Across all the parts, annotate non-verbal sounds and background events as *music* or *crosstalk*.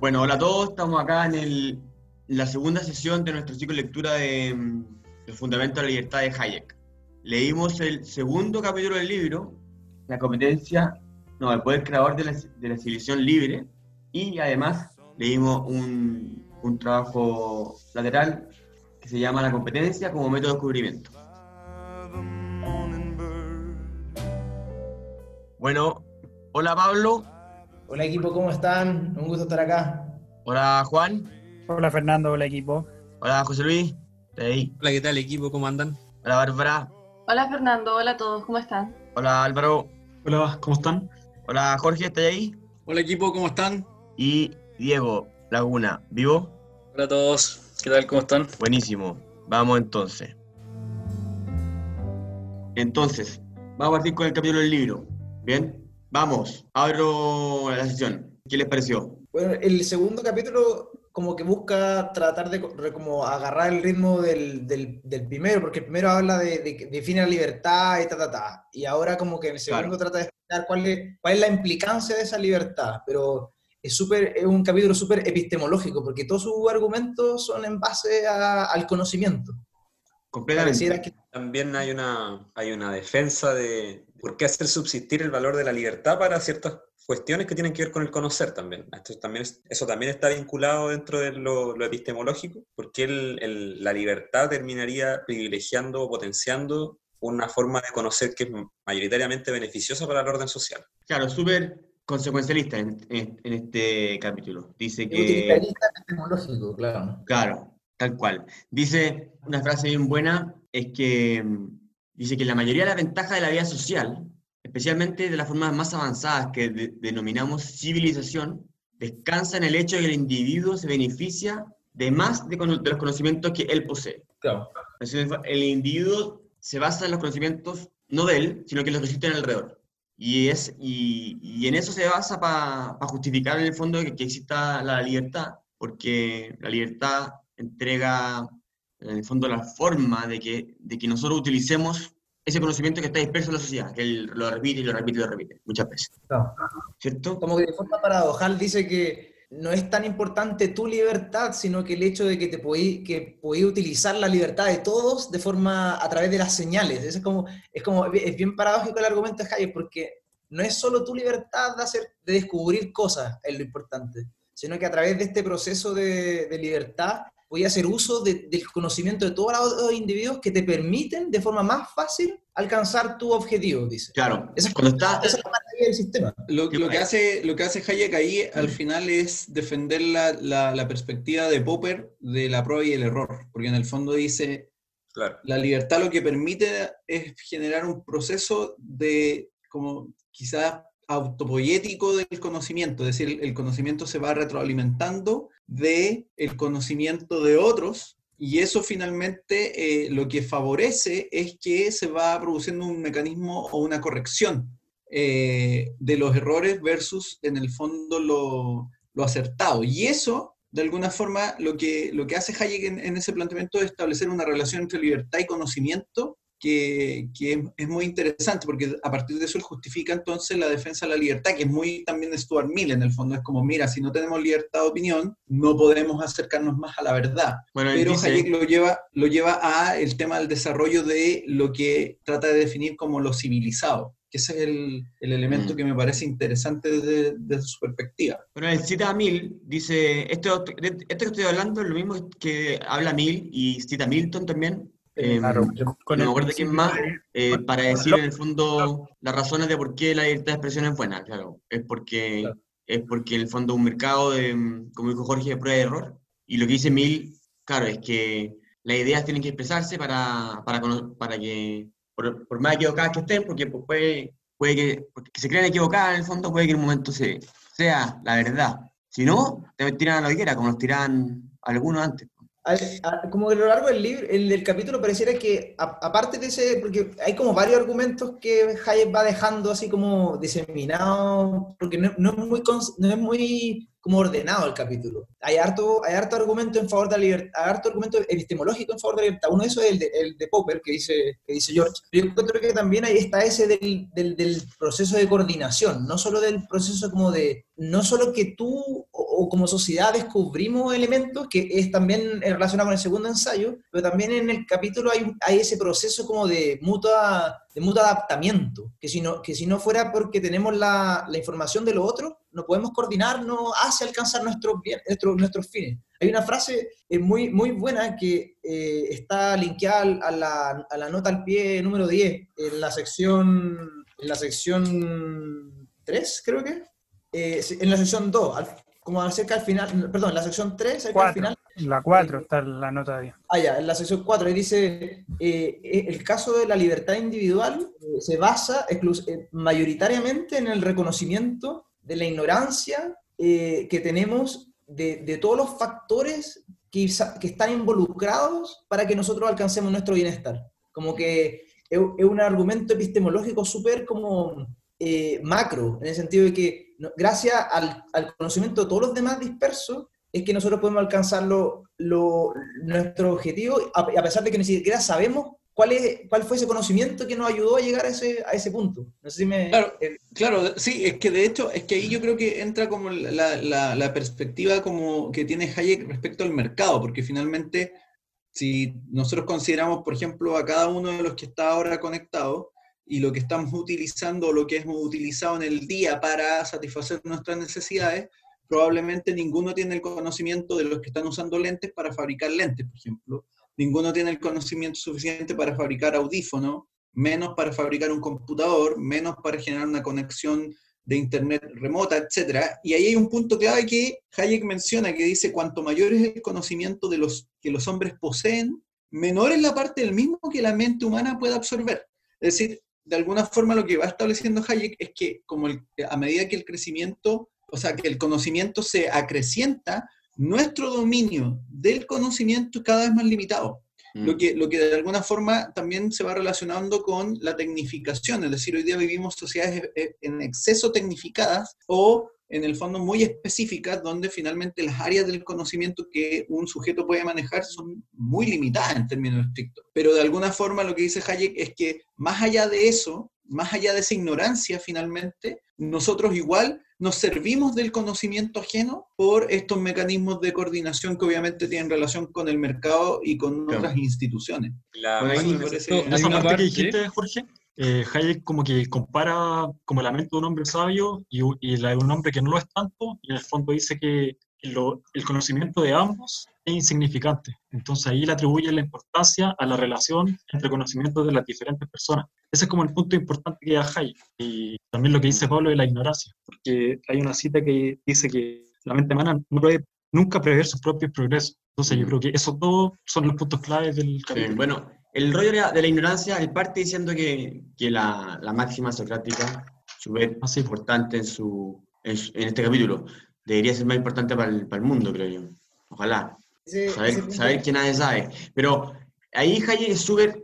Bueno, hola a todos, estamos acá en, el- en la segunda sesión de nuestro ciclo de lectura de mm, El Fundamento de la Libertad de Hayek. Leímos el segundo capítulo del libro, La competencia, no, el poder creador de la, de la civilización libre, y además leímos un, un trabajo lateral que se llama La competencia como método de descubrimiento. Bueno, hola Pablo, Hola equipo, ¿cómo están? Un gusto estar acá. hola Juan, Hola Fernando, hola equipo. hola José Luis, ¿estás ahí? Hola, ¿qué tal equipo? ¿Cómo andan? hola Bárbara, Hola Fernando, hola a todos, ¿cómo están? hola Álvaro, Hola, ¿cómo están? hola Jorge, ¿estás ahí? Hola equipo, ¿cómo están? Y Diego Laguna, ¿vivo? Hola a todos, ¿qué tal? ¿Cómo están? Buenísimo, vamos entonces. Entonces, vamos a partir con el capítulo del libro. ¿Bien? Vamos, abro la sesión. ¿Qué les pareció? Bueno, el segundo capítulo como que busca tratar de como agarrar el ritmo del, del- del primero, porque el primero habla de, de que define la libertad y ta, ta, ta. Y ahora como que el segundo trata de explicar cuál es, cuál es la implicancia de esa libertad, pero es, súper es un capítulo súper epistemológico, porque todos sus argumentos son en base a- al conocimiento. Completamente. Que También hay una, hay una defensa de por qué hacer subsistir el valor de la libertad para ciertas cuestiones que tienen que ver con el conocer también. Esto también es- eso también está vinculado dentro de lo, lo epistemológico, porque el- el- la libertad terminaría privilegiando o potenciando una forma de conocer que es mayoritariamente beneficiosa para el orden social. Claro, súper consecuencialista en, en- en este capítulo. Dice que... utilitarista epistemológico, claro. Claro, tal cual. Dice una frase bien buena, es que mm, dice que la mayoría de las ventajas de la vida social, especialmente de las formas más avanzadas que de- denominamos civilización, descansa en el hecho de que el individuo se beneficia de más de, de los conocimientos que él posee. claro. Es decir, El individuo se basa en los conocimientos no de él, sino que los que existen alrededor. Y, es, y, y en eso se basa para justificar en el fondo que, que exista la libertad, porque la libertad entrega en el fondo la forma de que, de que nosotros utilicemos ese conocimiento que está disperso en la sociedad, que él lo repite y lo repite y lo repite muchas veces. claro. ¿Cierto? como que de forma paradojal dice que no es tan importante tu libertad, sino que el hecho de que te podí, que podí utilizar la libertad de todos de forma a través de las señales. Eso es como, es como, es bien paradójico el argumento de Hayek, porque no es solo tu libertad de, hacer, de descubrir cosas, es lo importante, sino que a través de este proceso de, de libertad voy a hacer uso de- del conocimiento de todos los individuos que te permiten de forma más fácil alcanzar tu objetivo, dice. Claro, Esa es, cuando está... esa es la del sistema. Lo, que hace, lo que hace Hayek ahí al final es defender la, la- la perspectiva de Popper de la prueba y el error, porque en el fondo dice, Claro. la libertad lo que permite es generar un proceso de, como quizás autopoyético del conocimiento, es decir, el conocimiento se va retroalimentando de el conocimiento de otros y eso finalmente eh, lo que favorece es que se va produciendo un mecanismo o una corrección eh, de los errores versus en el fondo lo, lo acertado. Y eso, de alguna forma, lo que, lo que hace Hayek en ese planteamiento es establecer una relación entre libertad y conocimiento que, que es, muy interesante, porque a partir de eso él justifica entonces la defensa de la libertad, que es muy también de Stuart Mill, en el fondo es como, mira, si no tenemos libertad de opinión, no podemos acercarnos más a la verdad. Bueno, Pero dice- Hayek lo lleva, lo lleva a el tema del desarrollo de lo que trata de definir como lo civilizado, que ese es el, el elemento Mm. que me parece interesante desde, desde su perspectiva. Bueno, él cita a Mill, dice, esto, esto que estoy hablando es lo mismo que habla Mill y cita Milton también. Eh, Claro, con no acuerdo quién más, de- eh, para decir en el fondo las razones de por qué la libertad de expresión es buena, claro. Es porque, Claro. es porque en el fondo un mercado de, como dijo Jorge, de prueba y error. Y lo que dice Mill, claro, es que las ideas tienen que expresarse para, para, para que, por, por más equivocadas que estén, porque pues, puede, puede que, porque se crean equivocadas en el fondo, puede que en un momento se, sea la verdad. Si no, te tiran a la hoguera, como nos tiran algunos antes. A- como a lo largo del libro, el, del capítulo pareciera que, aparte de ese, porque hay como varios argumentos que Hayek va dejando así como diseminados, porque no, no es muy, no es muy como ordenado el capítulo. Hay harto, hay harto argumento en favor de la libertad, hay harto argumento epistemológico en favor de la libertad. Uno de esos es el de, el de Popper, que dice, que dice George. Yo encuentro que también ahí está ese del, del, del proceso de coordinación, no solo del proceso como de, no solo que tú o, o como sociedad descubrimos elementos, que es también relacionado con el segundo ensayo, pero también en el capítulo hay, hay ese proceso como de mutua, de mutuo adaptamiento, que si, no, que si no fuera porque tenemos la, la información de lo otro, no podemos coordinarnos hacia alcanzar nuestros, bien- nuestros, nuestros fines. Hay una frase eh, muy, muy buena que eh, está linkeada a la, a la nota al pie número 10, en la sección, en la sección 3, creo que. Eh, en la sección 2, al- como acerca al final, perdón, en la sección 3, cerca al Cuatro. final. La 4 está la nota de Ah, ya, en la sección 4, ahí dice, eh, eh, el caso de la libertad individual eh, se basa eh, mayoritariamente en el reconocimiento de la ignorancia eh, que tenemos de, de todos los factores que, que están involucrados para que nosotros alcancemos nuestro bienestar. Como que es, es un argumento epistemológico súper como eh, macro, en el sentido de que no- gracias al, al conocimiento de todos los demás dispersos, es que nosotros podemos alcanzar lo- lo- nuestro objetivo, a, a pesar de que ni siquiera sabemos cuál, es, cuál fue ese conocimiento que nos ayudó a llegar a ese, a ese punto. No sé si me... Claro, claro, sí, es que de hecho, es que ahí yo creo que entra como la, la- la perspectiva como que tiene Hayek respecto al mercado, porque finalmente, si nosotros consideramos, por ejemplo, a cada uno de los que está ahora conectado y lo que estamos utilizando, lo que hemos utilizado en el día para satisfacer nuestras necesidades, probablemente ninguno tiene el conocimiento de los que están usando lentes para fabricar lentes, por ejemplo. Ninguno tiene el conocimiento suficiente para fabricar audífonos, menos para fabricar un computador, menos para generar una conexión de internet remota, etcétera. Y ahí hay un punto clave que Hayek menciona, que dice, cuanto mayor es el conocimiento de los, que los hombres poseen, menor es la parte del mismo que la mente humana puede absorber. Es decir, de alguna forma lo que va estableciendo Hayek es que como el- a medida que el crecimiento, o sea, que el conocimiento se acrecienta, nuestro dominio del conocimiento es cada vez más limitado. Mm. Lo que, lo que de alguna forma también se va relacionando con la tecnificación, es decir, hoy día vivimos sociedades eh, en exceso tecnificadas o en el fondo muy específicas, donde finalmente las áreas del conocimiento que un sujeto puede manejar son muy limitadas en términos estrictos. Pero de alguna forma lo que dice Hayek es que más allá de eso, más allá de esa ignorancia finalmente, nosotros igual nos servimos del conocimiento ajeno por estos mecanismos de coordinación que obviamente tienen relación con el mercado y con Claro. otras instituciones. La Bueno, Hay esa una parte, parte- que dijiste, Jorge, eh, Hayek como que compara como la mente de un hombre sabio y, y la de un hombre que no lo es tanto, y en el fondo dice que lo- el conocimiento de ambos es insignificante. Entonces ahí le atribuye la importancia a la relación entre conocimientos de las diferentes personas. Ese es como el punto importante que da Hayek. Y también lo que dice Pablo de la ignorancia, porque hay una cita que dice que la mente humana no puede nunca prever sus propios progresos. Entonces yo creo que esos dos son los puntos claves del Sí, capítulo. bueno, el rollo de la, ignorancia, él parte diciendo que, que la, la máxima socrática, súper sí. importante en, su, en, en este capítulo, debería ser más importante para el, para el mundo, creo yo. Ojalá. Ese Saber, punto- saber que nadie sabe. Pero ahí Hayek es súper,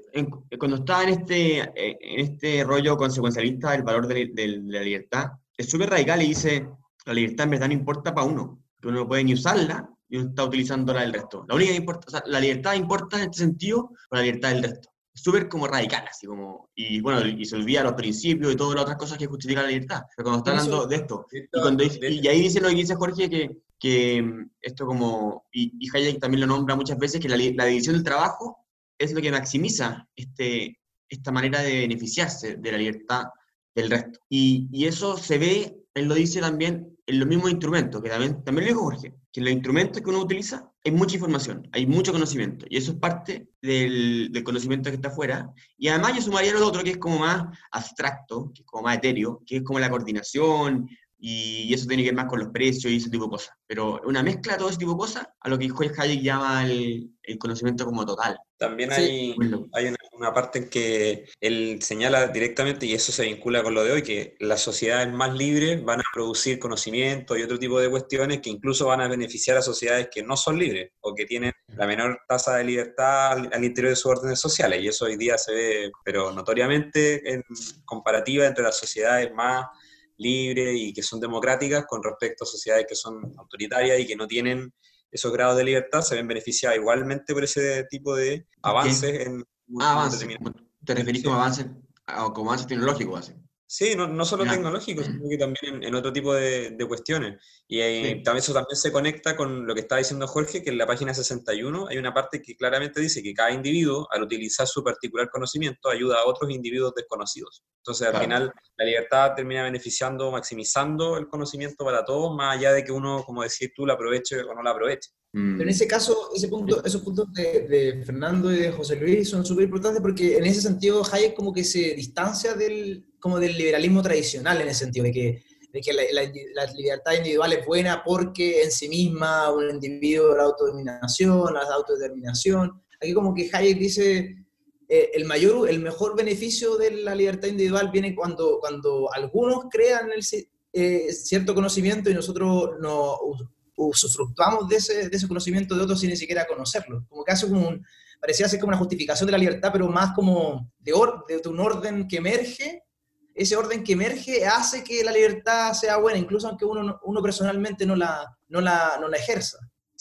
cuando está en este, en este rollo consecuencialista del valor de, de- de la libertad, es súper radical y dice, la libertad en verdad no importa para uno, que uno no puede ni usarla y está utilizando la del resto. La única que importa, o sea, la libertad importa en este sentido, pero la libertad del resto. Es súper como radical, así como, y bueno, y se olvida los principios y todas las otras cosas que justifican la libertad. Pero cuando está hablando de esto, y, cuando dice- y ahí dice lo que dice Jorge, que, que mm, esto como, y, y Hayek también lo nombra muchas veces, que la, la división del trabajo es lo que maximiza este, esta manera de beneficiarse de la libertad del resto. Y, y eso se ve, él lo dice también en los mismos instrumentos, que también, también lo dijo Jorge, que en los instrumentos que uno utiliza hay mucha información, hay mucho conocimiento, y eso es parte del, del conocimiento que está afuera. Y además yo sumaría lo otro que es como más abstracto, que es como más etéreo, que es como la coordinación, y eso tiene que ver más con los precios y ese tipo de cosas. Pero una mezcla de todo ese tipo de cosas a lo que Hayek llama el, el conocimiento como total. También Sí. hay, Bueno. hay una, una parte en que él señala directamente, y eso se vincula con lo de hoy, que las sociedades más libres van a producir conocimiento y otro tipo de cuestiones que incluso van a beneficiar a sociedades que no son libres o que tienen la menor tasa de libertad al, al interior de sus órdenes sociales. Y eso hoy día se ve, pero notoriamente en comparativa entre las sociedades más libres y que son democráticas con respecto a sociedades que son autoritarias y que no tienen esos grados de libertad, se ven beneficiadas igualmente por ese tipo de avances en Ah, avance. ¿Te referís como avance, como avance tecnológico? Así. Sí, no, no solo tecnológico, sino que también en, en otro tipo de, de cuestiones. Y eh, Sí. también eso también se conecta con lo que estaba diciendo Jorge, que en la página 61 hay una parte que claramente dice que cada individuo, al utilizar su particular conocimiento, ayuda a otros individuos desconocidos. Entonces, al Claro. final, la libertad termina beneficiando, maximizando el conocimiento para todos, más allá de que uno, como decís tú, la aproveche o no la aproveche. Mm. Pero en ese caso, ese punto, esos puntos de, de Fernando y de José Luis son súper importantes porque en ese sentido Hayek como que se distancia del, como del liberalismo tradicional en ese sentido, de que, de que la, la- la libertad individual es buena porque en sí misma un individuo la autodeterminación, la autodeterminación. Aquí como que Hayek dice, eh, el, mayor, el mejor beneficio de la libertad individual viene cuando, cuando algunos crean el, eh, cierto conocimiento y nosotros no usufructuamos de ese, de ese conocimiento de otros sin ni siquiera conocerlo. Como que hace como un, parecía ser como una justificación de la libertad, pero más como de, or- de un orden que emerge. Ese orden que emerge hace que la libertad sea buena, incluso aunque uno, no- uno personalmente no la, no la, no la ejerza.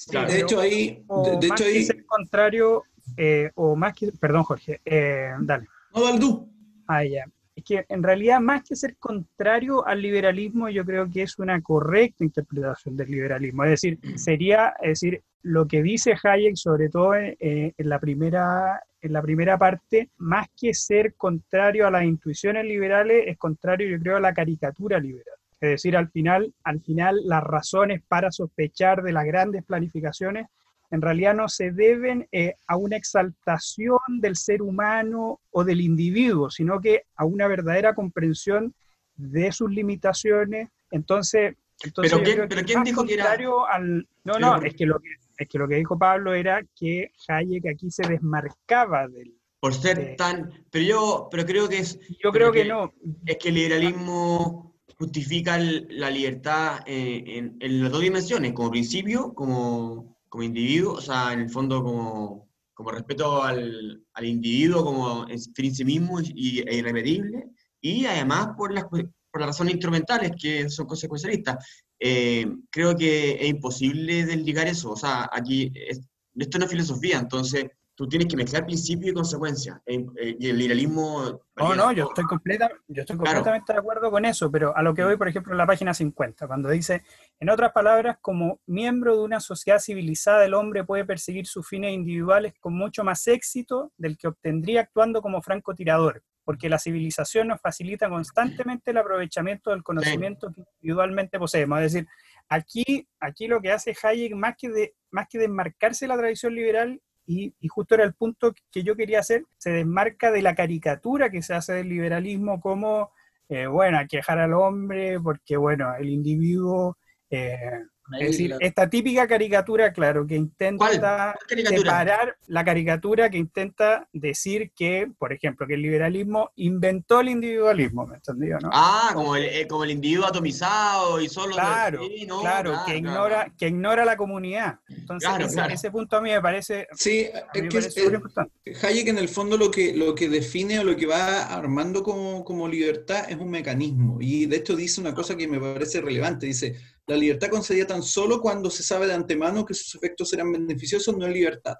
Claro. De hecho, ahí, de, de más hecho, que ahí, ser contrario, eh, o más que, perdón Jorge, eh, dale. no, Valdú, Ah, ya. Es que en realidad, más que ser contrario al liberalismo, yo creo que es una correcta interpretación del liberalismo. Es decir, sería, es decir, lo que dice Hayek, sobre todo en, eh, en la primera, en la primera parte, más que ser contrario a las intuiciones liberales, es contrario, yo creo, a la caricatura liberal. Es decir, al final, al final las razones para sospechar de las grandes planificaciones en realidad no se deben eh, a una exaltación del ser humano o del individuo, sino que a una verdadera comprensión de sus limitaciones. Entonces, entonces Pero ¿quién- pero dijo que era- al... No, no, es que, lo que, es que lo que dijo Pablo era que Hayek aquí se desmarcaba del... Por ser tan... Pero yo pero creo que es... Yo creo que que- no. Es que el liberalismo justifica el- la libertad en, en- en las dos dimensiones, como principio, como, como individuo, o sea, en el fondo como, como respeto al, al individuo como en sí mismo y, e irremedible, y además por las, por las razones instrumentales que son consecuencialistas. Eh, creo que es imposible desligar eso, o sea, aquí es- esto es filosofía, entonces tú tienes que mezclar principio y consecuencia, eh, y el liberalismo... No, no, yo estoy, completa, yo estoy Claro. completamente de acuerdo con eso, pero a lo que voy, por ejemplo, en la página 50, cuando dice, en otras palabras, como miembro de una sociedad civilizada, el hombre puede perseguir sus fines individuales con mucho más éxito del que obtendría actuando como francotirador, porque la civilización nos facilita constantemente el aprovechamiento del conocimiento que individualmente poseemos. Es decir, aquí, aquí lo que hace Hayek, más que, de, más que desmarcarse de la tradición liberal, y, y justo era el punto que yo quería hacer, se desmarca de la caricatura que se hace del liberalismo como, eh, bueno, hay que dejar al hombre porque, bueno, el individuo... eh, es decir, esta típica caricatura, claro, que intenta ¿Cuál? ¿Cuál caricatura? separar la caricatura que intenta decir que, por ejemplo, que el liberalismo inventó el individualismo, ¿me entendió, no? Ah, como el, eh, como el individuo atomizado y solo... claro, sí, no, claro, que ignora, claro. que ignora la comunidad. Entonces, Claro, ese, claro. ese punto a mí me parece, sí, es que parece es- súper importante. Hayek en el fondo lo que, lo que define o lo que va armando como, como libertad es un mecanismo. Y de hecho dice una cosa que me parece relevante. Dice, la libertad concedida tan solo cuando se sabe de antemano que sus efectos serán beneficiosos no es libertad.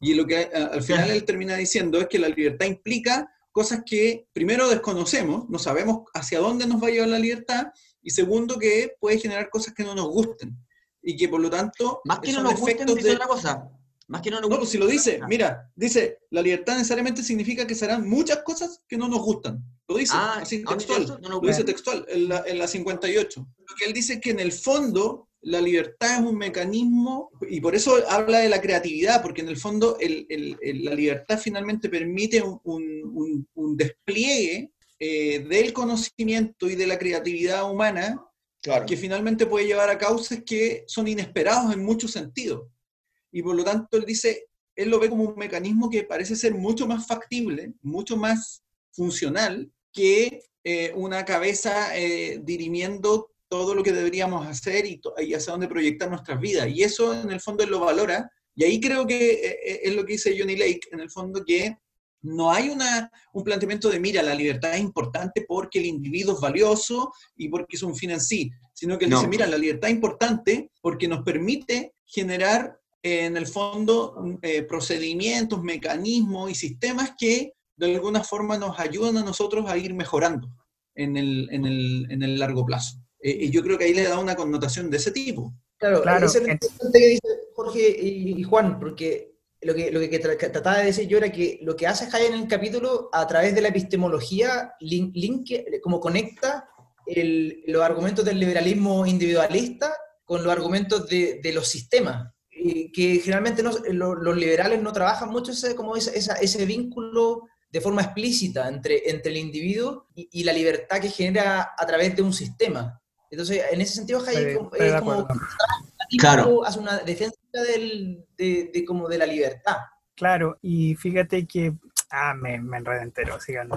Y lo que a- al final él termina diciendo es que la libertad implica cosas que primero desconocemos, no sabemos hacia dónde nos va a llevar la libertad, y segundo que puede generar cosas que no nos gusten. Y que por lo tanto Más que no nos gusten, dice de- otra cosa. Más que no nos no, pues si lo gusten, dice, cosa. mira, dice, la libertad necesariamente significa que serán muchas cosas que no nos gustan. Lo dice, Ah, así ¿dónde textual. No nos lo dice textual, en la, en la 58. Lo que él dice que en el fondo la libertad es un mecanismo, y por eso habla de la creatividad, porque en el fondo el- el- el- la libertad finalmente permite un, un- un- un despliegue eh, del conocimiento y de la creatividad humana Claro. que finalmente puede llevar a causas que son inesperados en muchos sentidos. Y por lo tanto, él dice, él lo ve como un mecanismo que parece ser mucho más factible, mucho más funcional que eh, una cabeza eh, dirimiendo todo lo que deberíamos hacer y, y hacia dónde proyectar nuestras vidas. Y eso en el fondo él lo valora. Y ahí creo que eh, eh, es lo que dice Johnny Lake, en el fondo que no hay una, un planteamiento de, mira, la libertad es importante porque el individuo es valioso y porque es un fin en sí, sino que él No. dice, mira, la libertad es importante porque nos permite generar, en el fondo, mm, eh, procedimientos, mecanismos y sistemas que de alguna forma nos ayudan a nosotros a ir mejorando. en el, en el, en el largo plazo. Eh, y yo creo que ahí le da una connotación de ese tipo. Claro, Claro, eso es interesante que dice Jorge y, y Juan, porque lo que, lo que tra- que trataba de decir yo era que lo que hace Hayek en el capítulo, a través de la epistemología, link, link- como conecta el- los argumentos del liberalismo individualista con los argumentos de, de los sistemas. Y que generalmente no- lo- los liberales no trabajan mucho ese, como esa- ese vínculo de forma explícita entre, entre el individuo y, y la libertad que genera a través de un sistema. Entonces, en ese sentido, Hayek de es como. Claro. hace una defensa del- de, de como de la libertad. Claro, y fíjate que. Ah, me, me enredé entero, sigan.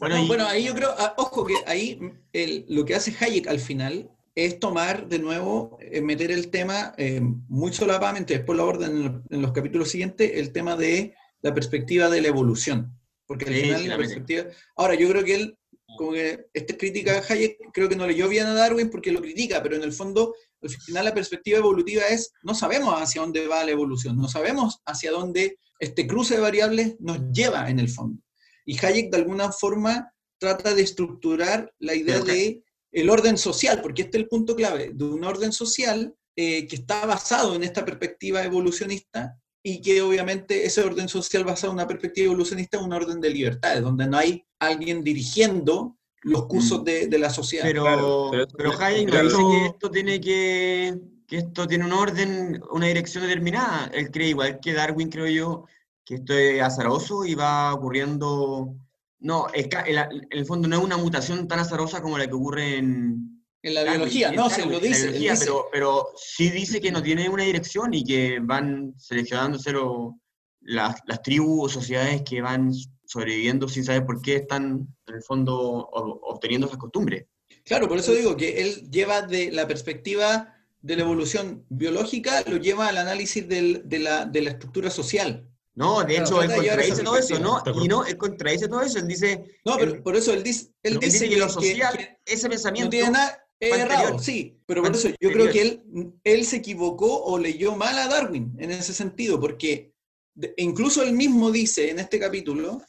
Bueno, No, y- bueno, ahí yo creo, ah, ojo que ahí el- lo que hace Hayek al final es tomar de nuevo, eh, meter el tema eh, muy solapadamente, después lo abordan en, en los capítulos siguientes, el tema de la perspectiva de la evolución. Porque al Sí, final sí, la perspectiva... Ahora, yo creo que él, como que esta crítica a Hayek, creo que no leyó bien a Darwin porque lo critica, pero en el fondo, al final la perspectiva evolutiva es, no sabemos hacia dónde va la evolución, no sabemos hacia dónde este cruce de variables nos lleva en el fondo. Y Hayek de alguna forma trata de estructurar la idea Pero, de el orden social, porque este es el punto clave, de un orden social eh, que está basado en esta perspectiva evolucionista y que obviamente ese orden social basado en una perspectiva evolucionista es un orden de libertades, donde no hay alguien dirigiendo los cursos Mm. de, de la sociedad. Pero, Claro, pero- pero Hayek no claro. dice que esto tiene que, que esto tiene un orden, una dirección determinada. Él cree igual que Darwin, creo yo, que esto es azaroso y va ocurriendo. No, es en el fondo no es una mutación tan azarosa como la que ocurre en. En la biología, no, se lo dice. biología, dice. pero, pero sí dice que no tiene una dirección y que van seleccionándose lo- las, las tribus o sociedades que van sobreviviendo sin saber por qué están, en el fondo, obteniendo esas costumbres. Claro, por eso digo que él lleva de la perspectiva de la evolución biológica, lo lleva al análisis del- de, la, de la estructura social. No, de Claro, hecho, él contradice todo eso. ¿no? Y no, él contradice todo eso, él dice, No, pero Él- por eso él dice, él él dice, dice que, lo social, que ese no pensamiento, tiene nada es fue errado, sí, pero por eso yo creo que él, él se equivocó o leyó mal a Darwin en ese sentido, porque incluso él mismo dice en este capítulo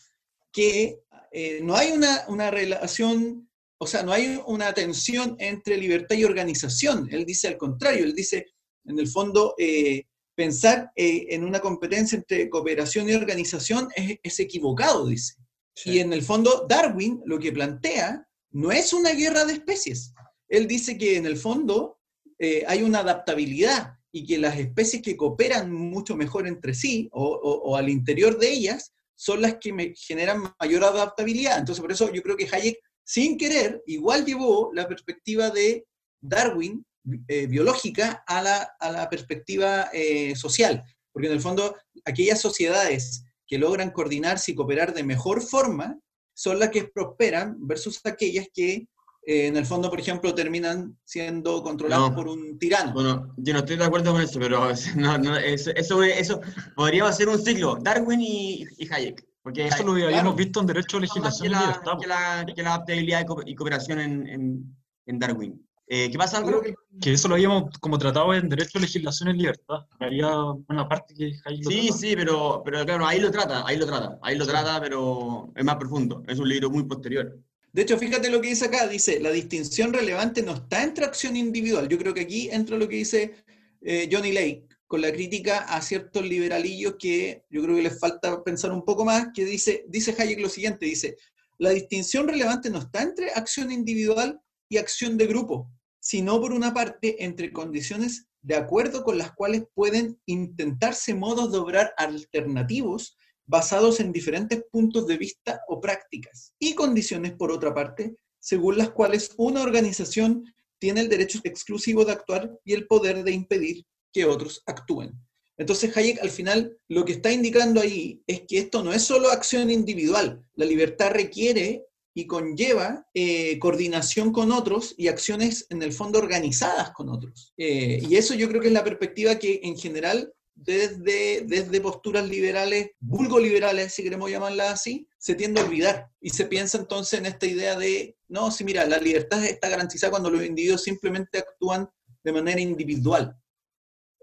que eh, no hay una, una relación, o sea, no hay una tensión entre libertad y organización. Él dice al contrario, él dice, en el fondo, eh, pensar eh, en una competencia entre cooperación y organización es, es equivocado, dice. Y en el fondo, Darwin lo que plantea no es una guerra de especies. Él dice que en el fondo eh, hay una adaptabilidad y que las especies que cooperan mucho mejor entre sí o, al interior de ellas son las que me generan mayor adaptabilidad. Entonces, por eso yo creo que Hayek, sin querer, igual llevó la perspectiva de Darwin eh, biológica a la, a la perspectiva eh, social. Porque en el fondo, aquellas sociedades que logran coordinarse y cooperar de mejor forma son las que prosperan versus aquellas que eh, en el fondo, por ejemplo, terminan siendo controladas No. por un tirano. bueno, yo no estoy de acuerdo con eso, pero *laughs* no, no, eso, eso, eso podríamos hacer un ciclo, Darwin y, y Hayek, porque Eso lo habíamos claro. visto en Derecho a Legislación que la, que la, que la adaptabilidad y co- y cooperación en, en, en Darwin. Eh, ¿Qué pasa, que- Que eso lo habíamos como tratado en Derecho a Legislación y Libertad. Había una parte que ahí lo Sí, trata. sí, pero, pero claro, ahí lo trata, ahí lo trata, ahí lo trata, pero es más profundo, es un libro muy posterior. De hecho, fíjate lo que dice acá, dice, la distinción relevante no está entre acción individual. Yo creo que aquí entra lo que dice eh, Johnny Lake, con la crítica a ciertos liberalillos que yo creo que les falta pensar un poco más, que dice, dice Hayek lo siguiente, dice, la distinción relevante no está entre acción individual y acción de grupo, sino por una parte entre condiciones de acuerdo con las cuales pueden intentarse modos de obrar alternativos basados en diferentes puntos de vista o prácticas, y condiciones, por otra parte, según las cuales una organización tiene el derecho exclusivo de actuar y el poder de impedir que otros actúen. Entonces Hayek al final lo que está indicando ahí es que esto no es solo acción individual, la libertad requiere y conlleva eh, coordinación con otros y acciones en el fondo organizadas con otros. Eh, y eso yo creo que es la perspectiva que en general desde, desde posturas liberales, vulgo liberales, si queremos llamarlas así, se tiende a olvidar. Y se piensa entonces en esta idea de, no, sí, mira, la libertad está garantizada cuando los individuos simplemente actúan de manera individual.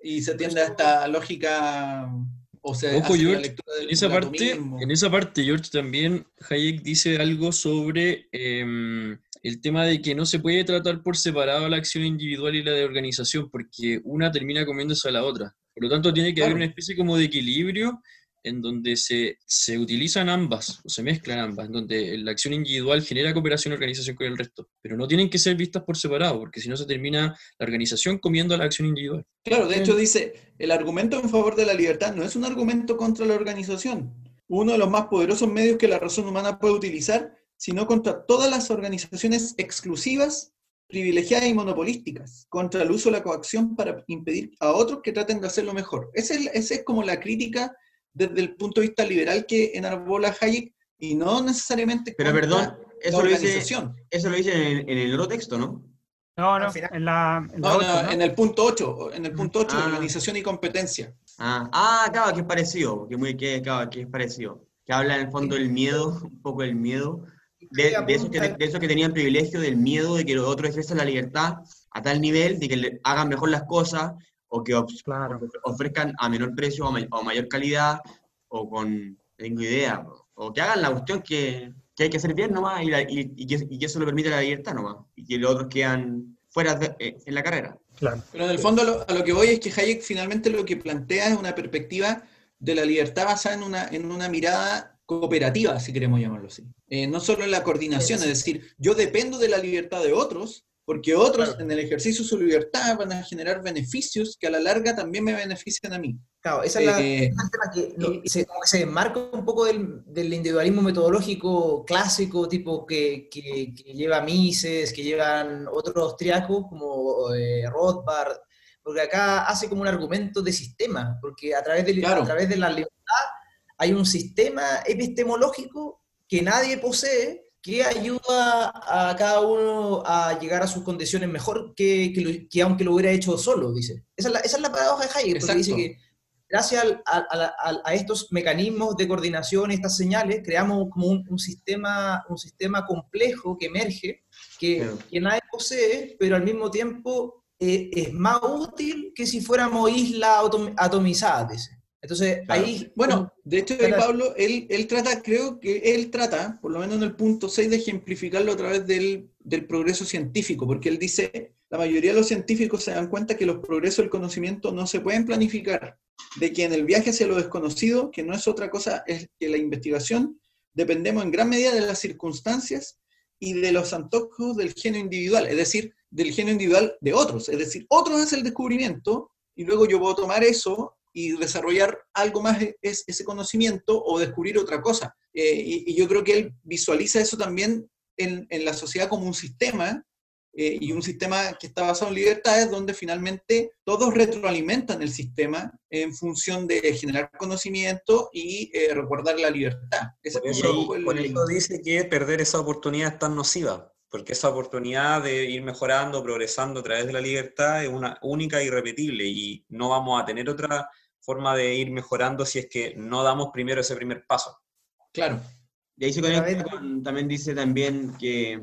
Y se tiende a esta lógica o se Ojo, George, En esa, parte, en esa parte, George, también Hayek dice algo sobre em, el tema de que no se puede tratar por separado la acción individual y la de organización, porque una termina comiéndose a la otra. Por lo tanto, tiene que haber Claro. una especie como de equilibrio en donde se, se utilizan ambas, o se mezclan ambas, en donde la acción individual genera cooperación y organización con el resto, pero no tienen que ser vistas por separado, porque si no se termina la organización comiendo a la acción individual. Claro, de hecho dice, el argumento en favor de la libertad no es un argumento contra la organización, uno de los más poderosos medios que la razón humana puede utilizar, sino contra todas las organizaciones exclusivas, privilegiadas y monopolísticas, contra el uso de la coacción para impedir a otros que traten de hacerlo mejor. Esa es, esa es como la crítica desde el punto de vista liberal que enarbola Hayek y no necesariamente Pero perdón, la eso lo dice, organización. eso lo dice en, en el otro texto, ¿no? No, no, en la, en la No, ocho, no, ¿no? en el punto 8, en el punto 8, Ah. organización y competencia. Ah, ah, claro, que es parecido, que, muy, que, claro, que es parecido. Que habla en el fondo del miedo, *laughs* un poco del miedo, de, de esos que, de esos que tenían privilegio, del miedo de que los otros ejerzan la libertad a tal nivel de que le hagan mejor las cosas o que of- Claro. ofrezcan a menor precio o, may- o mayor calidad o con, tengo idea, o que hagan la cuestión que, que hay que hacer bien nomás y, la- y- y que, y que eso lo permite la libertad nomás, y que los otros quedan fuera de- eh, en la carrera. Claro. Pero en el fondo lo- a lo que voy es que Hayek finalmente lo que plantea es una perspectiva de la libertad basada en una, en una mirada cooperativa, si queremos llamarlo así. Eh, no solo en la coordinación, es decir, yo dependo de la libertad de otros, porque otros Claro. en el ejercicio de su libertad van a generar beneficios que a la larga también me benefician a mí. Claro, esa es la, Eh, es tema que no- y- se, se desmarca un poco del, del individualismo metodológico clásico, tipo que, que- que lleva Mises, que llevan otros austriacos como eh, Rothbard, porque acá hace como un argumento de sistema, porque a través de, Claro. a través de la libertad hay un sistema epistemológico que nadie posee que ayuda a cada uno a llegar a sus condiciones mejor que, que, que aunque lo hubiera hecho solo, dice. Esa es la, esa es la paradoja de Hayek, porque dice Exacto. que gracias a, a a- a estos mecanismos de coordinación, estas señales, creamos como un, un sistema, un sistema complejo que emerge, que, Claro. que nadie posee, pero al mismo tiempo eh, es más útil que si fuéramos islas atom- atomizadas, dice. Entonces, Claro. ahí... Bueno, de hecho, ahí. Pablo, él, él trata, creo que él trata, por lo menos en el punto 6, de ejemplificarlo a través del, del progreso científico, porque él dice, la mayoría de los científicos se dan cuenta que los progresos del conocimiento no se pueden planificar, de que en el viaje hacia lo desconocido, que no es otra cosa es que la investigación, dependemos en gran medida de las circunstancias y de los antojos del genio individual, es decir, del genio individual de otros, es decir, otros hacen el descubrimiento y luego yo puedo tomar eso y desarrollar algo más es, ese conocimiento o descubrir otra cosa. Eh, y, y yo creo que él visualiza eso también en, en la sociedad como un sistema eh, y un sistema que está basado en libertades donde finalmente todos retroalimentan el sistema en función de generar conocimiento y eh, resguardar la libertad. Ese Por es eso, el- por eso dice que perder esa oportunidad es tan nociva, porque esa oportunidad de ir mejorando, progresando a través de la libertad es una única e irrepetible y no vamos a tener otra forma de ir mejorando si es que no damos primero ese primer paso. Claro. Y ahí se conecta con- también dice también que,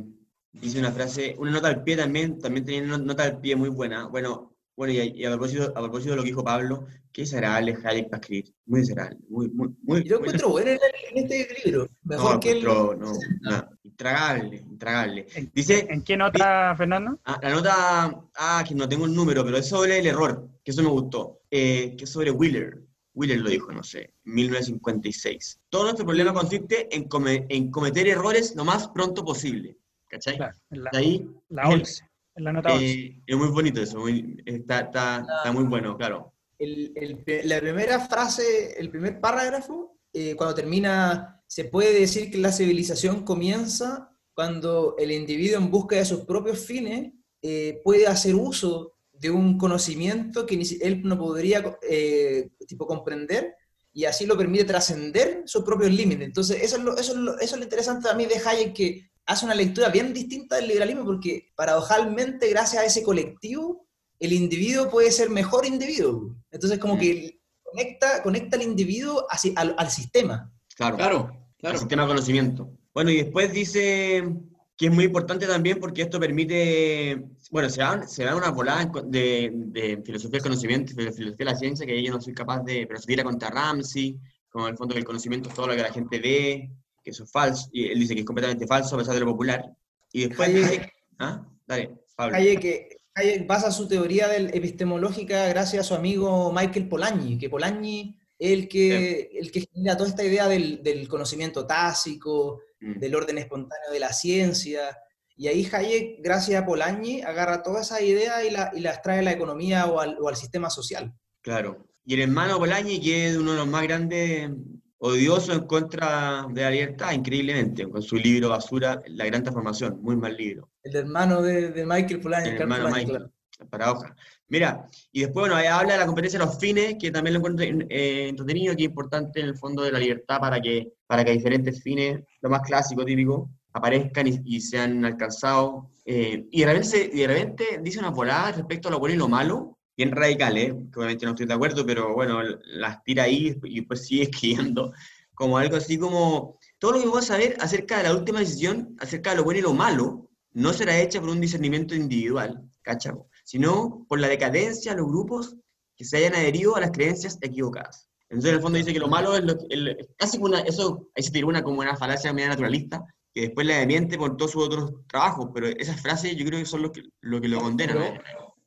dice una frase, una nota al pie también, también tenía una nota al pie muy buena. Bueno, bueno y, a, y a propósito, a propósito de lo que dijo Pablo, qué desagradable Hayek para escribir, muy desagradable, muy, muy, muy, Yo muy- encuentro bueno en, en este libro, mejor no, que el... encontró- no, no, intragable, intragable. Dice, ¿En qué nota, Fernando? Ah, la nota, ah, que no tengo el número, pero es sobre el error, que eso me gustó, eh, que es sobre Wheeler. Wheeler lo dijo, no sé, en 1956. Todo nuestro problema consiste en, come- en cometer errores lo más pronto posible. ¿Cachai? Claro, en la, De ahí, la es el- 11. En la nota 11. eh, es muy bonito eso, muy- está, está, está muy bueno, claro. el- el- la primera frase, el primer párrafo, eh, cuando termina, se puede decir que la civilización comienza cuando el individuo en busca de sus propios fines eh, puede hacer uso de un conocimiento que ni si- él no podría eh, tipo, comprender y así lo permite trascender sus propios límites. Entonces, eso es, lo, eso, es lo, eso es lo interesante a mí de Hayek, que hace una lectura bien distinta del liberalismo, porque paradojalmente, gracias a ese colectivo, el individuo puede ser mejor individuo. Entonces, como Mm. que conecta, conecta al individuo así, al, al sistema. Claro, Claro, claro. sistema de conocimiento. Bueno, y después dice que es muy importante también porque esto permite, bueno, se dan, se dan una volada de, de filosofía del conocimiento, de filosofía de la ciencia, que yo no soy capaz de, pero se tira contra Ramsey, como el fondo del conocimiento es todo lo que la gente ve, que eso es falso, y él dice que es completamente falso a pesar de lo popular. Y después, Hayek- ¿ah? Dale, Pablo. Hayek, Hayek basa su teoría del- epistemológica gracias a su amigo Michael Polanyi, que Polanyi es el que, el que genera toda esta idea del, del conocimiento tácito, Mm. del orden espontáneo de la ciencia. Y ahí Hayek, gracias a Polanyi, agarra todas esas ideas y, la- y las trae a la economía o al, o al sistema social. Claro. Y el hermano Polanyi, que es uno de los más grandes odiosos en contra de la libertad, increíblemente, con su libro Basura, La Gran Transformación, muy mal libro. El hermano de, de Michael Polanyi. El hermano Polanyi, Michael, claro. la paradoja. Mira, y después, bueno, habla de la competencia de los fines, que también lo encuentro eh, entretenido, que es importante en el fondo de la libertad para que, para que diferentes fines, lo más clásico, típico, aparezcan y, y sean alcanzados. Eh, y, de repente, se- de repente dice una volada respecto a lo bueno y lo malo, bien radical, ¿eh? que obviamente no estoy de acuerdo, pero bueno, las tira ahí y después sigue *laughs* escribiendo como algo así como, todo lo que vamos a saber acerca de la última decisión, acerca de lo bueno y lo malo, no será hecha por un discernimiento individual, ¿cachai? Sino por la decadencia de los grupos que se hayan adherido a las creencias equivocadas. Entonces, en el fondo dice que lo malo es lo que- el- es casi como una, eso, ahí se tiró una como una falacia media naturalista, que después la desmiente por todos sus otros trabajos, pero esas frases yo creo que son lo que lo, que lo condenan. Pero- ¿eh?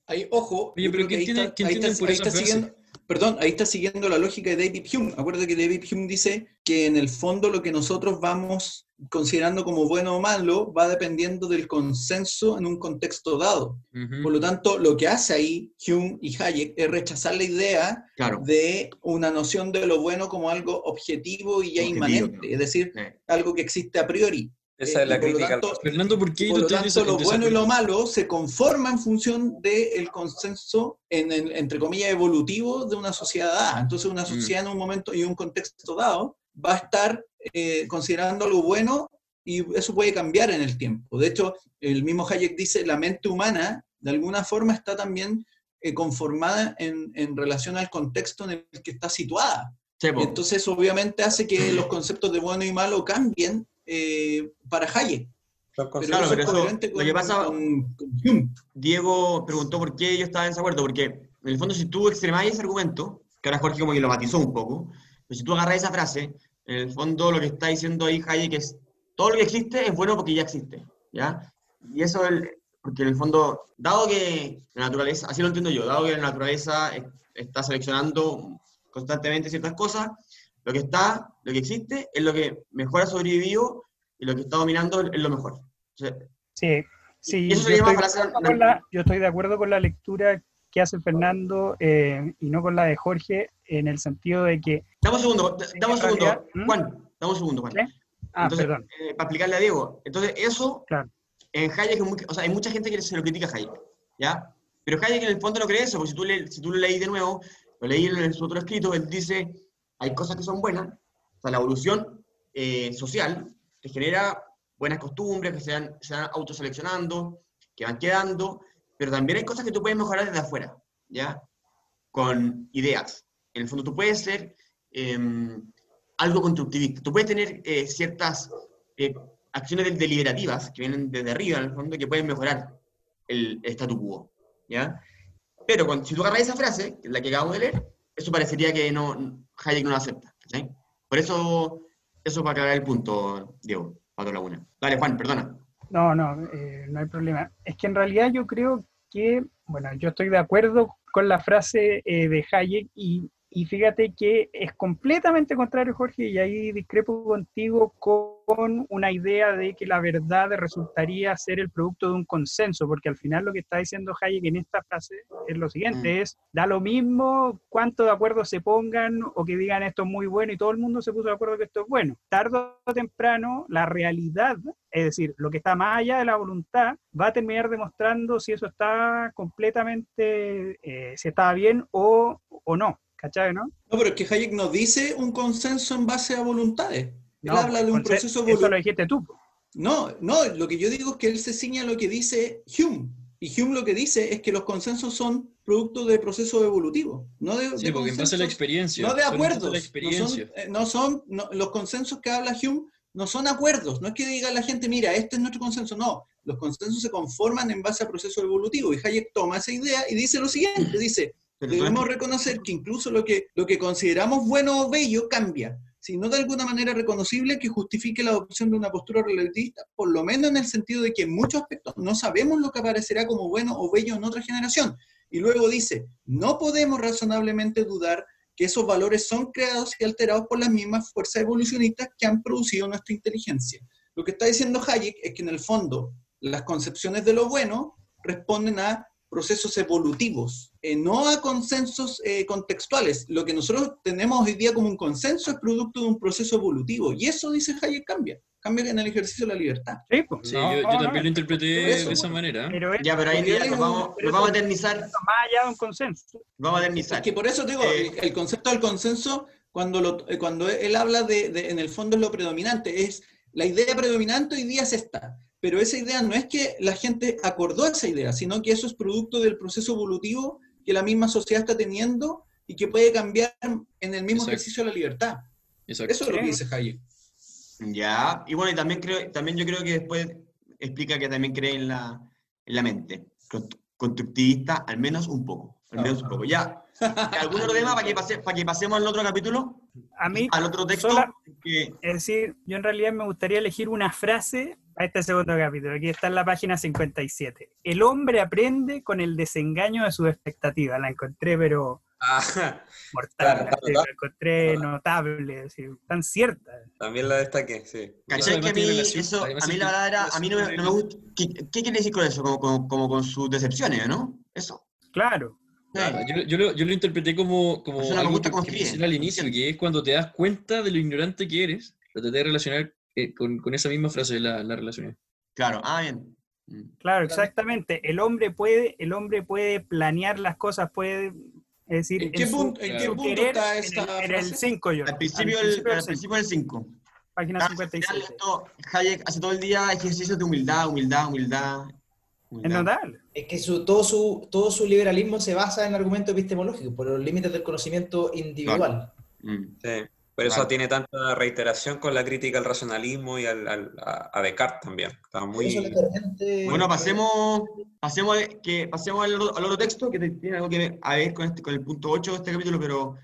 Ahí, ojo, Oye, pero ¿quién tiene- quién ahí tiene está- por ahí esa está frase? siguiendo- Perdón, ahí está siguiendo la lógica de David Hume. Acuérdate que David Hume dice que en el fondo lo que nosotros vamos considerando como bueno o malo va dependiendo del consenso en un contexto dado. Por lo tanto, lo que hace ahí Hume y Hayek es rechazar la idea Claro. de una noción de lo bueno como algo objetivo y ya Objetivo, inmanente, es decir, Eh, algo que existe a priori. Esa es la por crítica. tanto, Fernando, ¿por qué por lo tanto, lo en bueno y lo malo se conforma en función del consenso, en el, entre comillas, evolutivo de una sociedad. Entonces, una sociedad en un momento y un contexto dado va a estar eh, considerando algo bueno y eso puede cambiar en el tiempo. De hecho, el mismo Hayek dice, la mente humana, de alguna forma, está también eh, conformada en, en relación al contexto en el que está situada. entonces, obviamente, hace que los conceptos de bueno y malo cambien eh, para Hayek. Pero Claro, eso pero es eso- lo con, que pasa- con- con Hume. Diego preguntó por qué yo estaba en desacuerdo, porque en el fondo si tú extremáis ese argumento, que ahora Jorge como que lo matizó un poco, pero si tú agarras esa frase, en el fondo lo que está diciendo ahí Hayek es, todo lo que existe es bueno porque ya existe, ¿ya? Y eso, es el- porque en el fondo, dado que la naturaleza, así lo entiendo yo, dado que la naturaleza es- está seleccionando constantemente ciertas cosas, lo que está, lo que existe es lo que mejor ha sobrevivido y lo que está dominando es lo mejor. O sea, Sí, sí. Yo, estoy de falacia- acuerdo con la, yo estoy de acuerdo con la lectura que hace Fernando eh, y no con la de Jorge, en el sentido de que. Dame un segundo, dame un segundo. ¿Mm? Juan, dame un segundo, Juan. ¿Sí? Ah, Entonces, perdón. eh, para explicarle a Diego. Entonces, eso, Claro. en Hayek, es muy- o sea, hay mucha gente que se lo critica a Hayek, ¿ya? Pero Hayek en el fondo no cree eso, porque si tú, le, si tú lo leí de nuevo, lo leí en su otro escrito, él dice, hay cosas que son buenas, sea, la evolución eh, social te genera buenas costumbres, que se van, se van autoseleccionando, que van quedando, pero también hay cosas que tú puedes mejorar desde afuera, ¿ya? Con ideas. En el fondo tú puedes ser em, algo constructivista. Tú puedes tener eh, ciertas eh, acciones de- deliberativas que vienen desde arriba, en el fondo, que pueden mejorar el statu quo, ¿ya? Pero cuando, si tú agarras esa frase, la que acabamos de leer, eso parecería que no, Hayek no la acepta, ¿sí? Por eso, eso para aclarar el punto, Diego, Pato Laguna. Dale, Juan, perdona. No, no, eh, no hay problema. Es que en realidad yo creo que, bueno, yo estoy de acuerdo con la frase eh, de Hayek y, y fíjate que es completamente contrario, Jorge, y ahí discrepo contigo con una idea de que la verdad resultaría ser el producto de un consenso, porque al final lo que está diciendo Hayek en esta frase es lo siguiente, es, da lo mismo cuánto de acuerdo se pongan o que digan esto es muy bueno y todo el mundo se puso de acuerdo que esto es bueno. Tarde o temprano, la realidad es decir, lo que está más allá de la voluntad va a terminar demostrando si eso está completamente, eh, si está bien o, o no, ¿cachai, no? No, pero es que Hayek no dice un consenso en base a voluntades. Él No, habla de un proceso Eso lo evolutivo. dijiste tú. No, no, lo que yo digo es que él se ciña a lo que dice Hume. Y Hume lo que dice es que los consensos son producto de procesos evolutivos, no de, Sí, de porque en base a la experiencia. No de acuerdos. No son, eh, no son- no- los consensos que habla Hume no son acuerdos, no es que diga la gente, mira, este es nuestro consenso, no, los consensos se conforman en base a procesos evolutivos. Y Hayek toma esa idea y dice lo siguiente, dice, debemos reconocer que incluso lo que, lo que consideramos bueno o bello cambia, sino de alguna manera reconocible que justifique la adopción de una postura relativista, por lo menos en el sentido de que en muchos aspectos no sabemos lo que aparecerá como bueno o bello en otra generación. Y luego dice, no podemos razonablemente dudar que esos valores son creados y alterados por las mismas fuerzas evolucionistas que han producido nuestra inteligencia. Lo que está diciendo Hayek es que en el fondo las concepciones de lo bueno responden a procesos evolutivos, eh, no a consensos eh, contextuales. Lo que nosotros tenemos hoy día como un consenso es producto de un proceso evolutivo. Y eso, dice Hayek, cambia. Cambia en el ejercicio de la libertad. Sí, pues, yo, también lo interpreté de esa manera. ya, pero ahí nos vamos, vamos, a eternizar. Más allá de un consenso. Vamos a eternizar. Es que por eso digo, eh, el, concepto del consenso, cuando, lo, cuando él habla de, de, en el fondo es lo predominante, es la idea predominante hoy día es esta pero esa idea no es que la gente acordó esa idea, sino que eso es producto del proceso evolutivo que la misma sociedad está teniendo y que puede cambiar en el mismo ejercicio de la libertad. Eso es lo que dice Hayek. Ya, y bueno, y también, creo, también yo creo que después explica que también cree en la, en la mente constructivista, al menos un poco. Al menos un poco. Ya, ¿algún otro tema para que, pase, para que pasemos al otro capítulo? A mí, al otro texto. Es decir, yo en realidad me gustaría elegir una frase a este segundo capítulo. Aquí está en la página 57. El hombre aprende con el desengaño de sus expectativas. La encontré, pero ah, mortal. la encontré notable, tan cierta. También la destaqué, sí. ¿Cachai que a mí, eso, a mí la verdad era, a mí no, me, gusta. ¿Qué, quiere decir con eso? Como, como, con sus decepciones, ¿no? Eso. Claro. yo, yo, lo, yo, lo, interpreté como, como algo que, que al inicio, que es cuando te das cuenta de lo ignorante que eres, pero te de relacionar eh, con, con, esa misma frase la, la relacioné. Claro, ah, bien. Mm. Claro, exactamente. El hombre puede, el hombre puede planear las cosas, puede es decir, ¿En qué, punto, ¿en qué punto está esta en el 5 yo. Al principio, del 5. Página claro, 56. Hayek hace todo el día ejercicios de humildad, humildad, humildad. humildad. Es notable. Es que su, todo, su, todo su liberalismo se basa en el argumento epistemológico, por los límites del conocimiento individual. Claro. Mm. Sí. Por eso tiene tanta reiteración con la crítica al racionalismo y al, al a, Descartes también. Está muy... Bueno, pasemos, pasemos, que, pasemos al, otro, texto que tiene algo que ver con, este, con el punto 8 de este capítulo, pero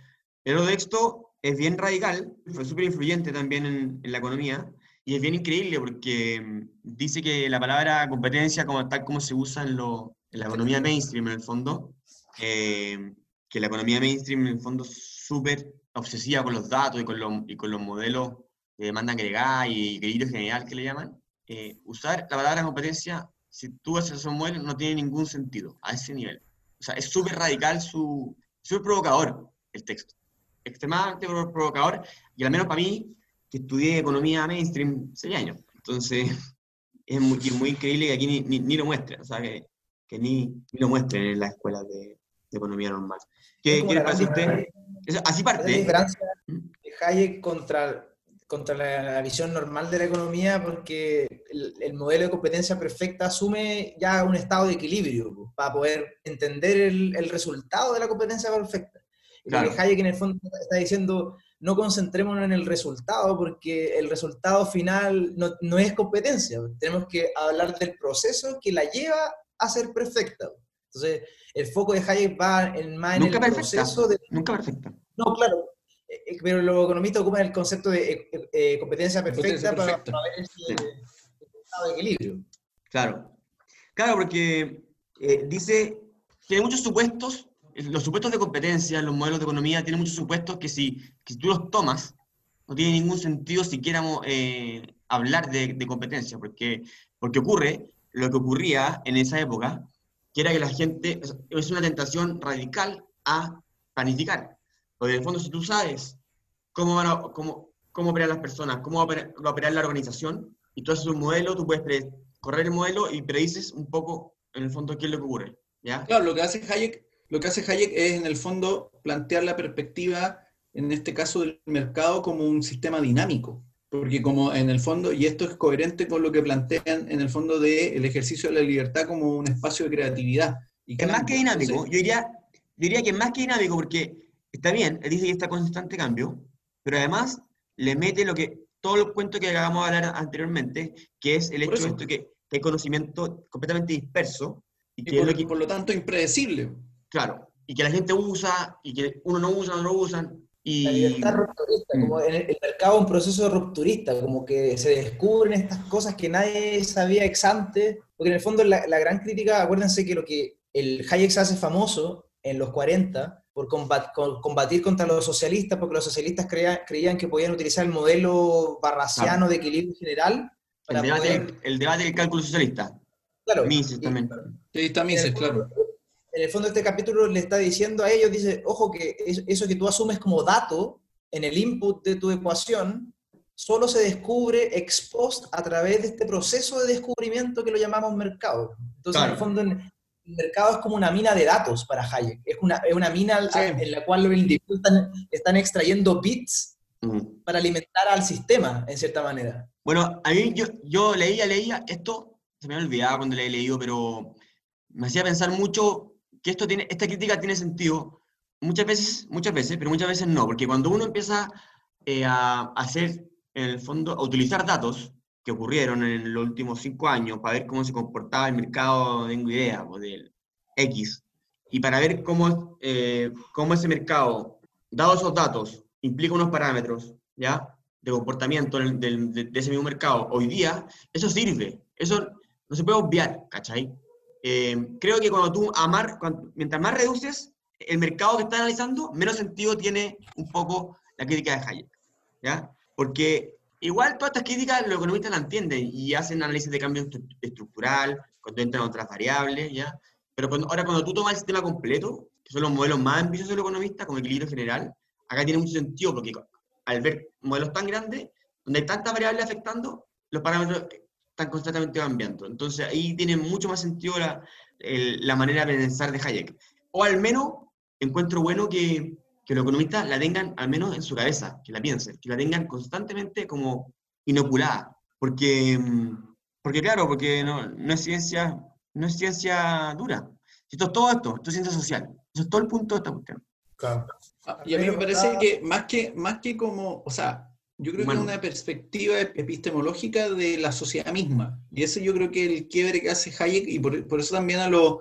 el otro texto es bien radical, fue súper influyente también en, en, la economía, y es bien increíble porque mm, dice que la palabra competencia, como tal como se usa en, lo, en la economía mainstream en el fondo, eh, que la economía mainstream en el fondo es súper obsesiva con los datos y con, los, y con los modelos de demanda agregada y criterio general que le llaman, eh, usar la palabra competencia, si tú haces esos modelos, no tiene ningún sentido a ese nivel. O sea, es súper radical, su, súper provocador el texto. Extremadamente provocador, y al menos para mí, que estudié economía mainstream seis años. Entonces, *laughs* es muy, muy increíble que aquí ni, ni, lo muestren, o sea, que, que ni, ni, lo muestren en las escuelas de, de economía normal. ¿Qué, ¿qué le parece a usted? Así parte. La diferencia ¿Mm? de Hayek contra, contra la, visión normal de la economía, porque el, modelo de competencia perfecta asume ya un estado de equilibrio pues, para poder entender el, el, resultado de la competencia perfecta. Y claro. Hayek en el fondo está diciendo, no concentrémonos en el resultado, porque el resultado final no, no es competencia. Tenemos que hablar del proceso que la lleva a ser perfecta. Entonces, el foco de Hayek va en, más en el proceso de... Nunca perfecta. No, claro, eh, eh, pero los economistas ocupan el concepto de eh, competencia perfecta, Para, ver ese estado de equilibrio. Claro, claro, porque dice que hay muchos supuestos, los supuestos de competencia, los modelos de economía tienen muchos supuestos que si, que si tú los tomas, no tiene ningún sentido si quieramos hablar de, de, competencia, porque, porque ocurre lo que ocurría en esa época, que era que la gente, es una tentación radical a planificar. Porque en el fondo, si tú sabes cómo, van a, cómo, cómo operan las personas, cómo va a, operar, la organización, y tú haces un modelo, tú puedes correr el modelo y predices un poco, en el fondo, qué es lo que ocurre. ¿ya? Claro, lo que hace Hayek, lo que hace Hayek es, en el fondo, plantear la perspectiva, en este caso del mercado, como un sistema dinámico. Porque como en el fondo, y esto es coherente con lo que plantean en el fondo del ejercicio de la libertad como un espacio de creatividad. Y es más que dinámico, yo diría, diría que es más que dinámico porque está bien, él dice que está constante cambio, pero además le mete lo que, todo el cuento que acabamos de hablar anteriormente, que es el hecho de esto que, que hay conocimiento completamente disperso y Y que es por, lo que, por lo tanto, impredecible. claro, y que la gente usa y que uno no usa, no lo usan. La Y, libertad rupturista, Mm. como en el, el mercado es un proceso rupturista, como que se descubren estas cosas que nadie sabía ex ante, porque en el fondo la, la gran crítica, acuérdense que lo que el Hayek se hace famoso en los 40 por combat- con- combatir contra los socialistas, porque los socialistas creían, creían que podían utilizar el modelo barraciano de equilibrio general el, para debate, poder... el debate del cálculo socialista. Claro, Mises también. Sí, está Mises, claro. En el fondo este capítulo le está diciendo a ellos, dice, ojo que es- eso que tú asumes como dato en el input de tu ecuación, solo se descubre ex post a través de este proceso de descubrimiento que lo llamamos mercado. Entonces, en el Claro. fondo, el mercado es como una mina de datos para Hayek. Es una, es una mina Sí. en la cual los individuos están, están extrayendo bits Ujú. para alimentar al sistema, en cierta manera. Bueno, a mí yo, yo leía, leía, esto se me olvidado cuando lo he leído, pero me hacía pensar mucho que esto tiene, esta crítica tiene sentido muchas veces, muchas veces, pero muchas veces no, porque cuando uno empieza eh, a hacer, en el fondo, a utilizar datos que ocurrieron en los últimos cinco años para ver cómo se comportaba el mercado, tengo idea, o del X, y para ver cómo, eh, cómo ese mercado, dados esos datos, implica unos parámetros, ¿ya? de comportamiento del- del- de, de ese mismo mercado hoy día, eso sirve. Eso no se puede obviar, ¿cachai? Eh, creo que cuando tú amar, mientras más reduces el mercado que estás analizando, menos sentido tiene un poco la crítica de Hayek, ¿ya? Porque igual todas estas críticas los economistas la entienden y hacen análisis de cambio estru- estructural, cuando entran otras variables, ¿ya? Pero cuando- ahora cuando tú tomas el sistema completo, que son los modelos más ambiciosos del economista, como equilibrio general, acá tiene mucho sentido porque al ver modelos tan grandes, donde hay tantas variables afectando, los parámetros están constantemente cambiando. Entonces ahí tiene mucho más sentido la, el- la manera de pensar de Hayek. O al menos encuentro bueno que, que los economistas la tengan al menos en su cabeza, que la piensen, que la tengan constantemente como inoculada. Porque, mm, porque claro, porque no, no es ciencia, no es ciencia dura. Esto es todo esto, esto es ciencia social. Eso es todo el punto de esta cuestión. Ah, Y a mí me parece que más que, más que como, o sea, yo creo que es una perspectiva epistemológica de la sociedad misma. Y ese yo creo que es el quiebre que hace Hayek, y por, por eso también a los,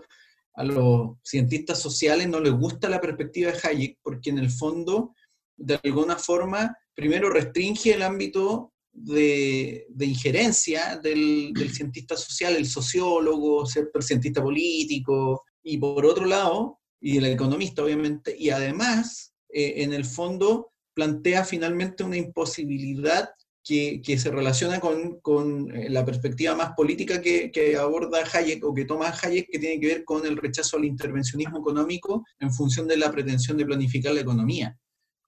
a los cientistas sociales no les gusta la perspectiva de Hayek, porque en el fondo, de alguna forma, primero restringe el ámbito de, de injerencia del, del cientista social, el sociólogo, el cientista político, y por otro lado, y el economista obviamente, y además, eh, en el fondo, plantea finalmente una imposibilidad que, que se relaciona con, con, eh, la perspectiva más política que, que, aborda Hayek o que toma Hayek, que tiene que ver con el rechazo al intervencionismo económico en función de la pretensión de planificar la economía.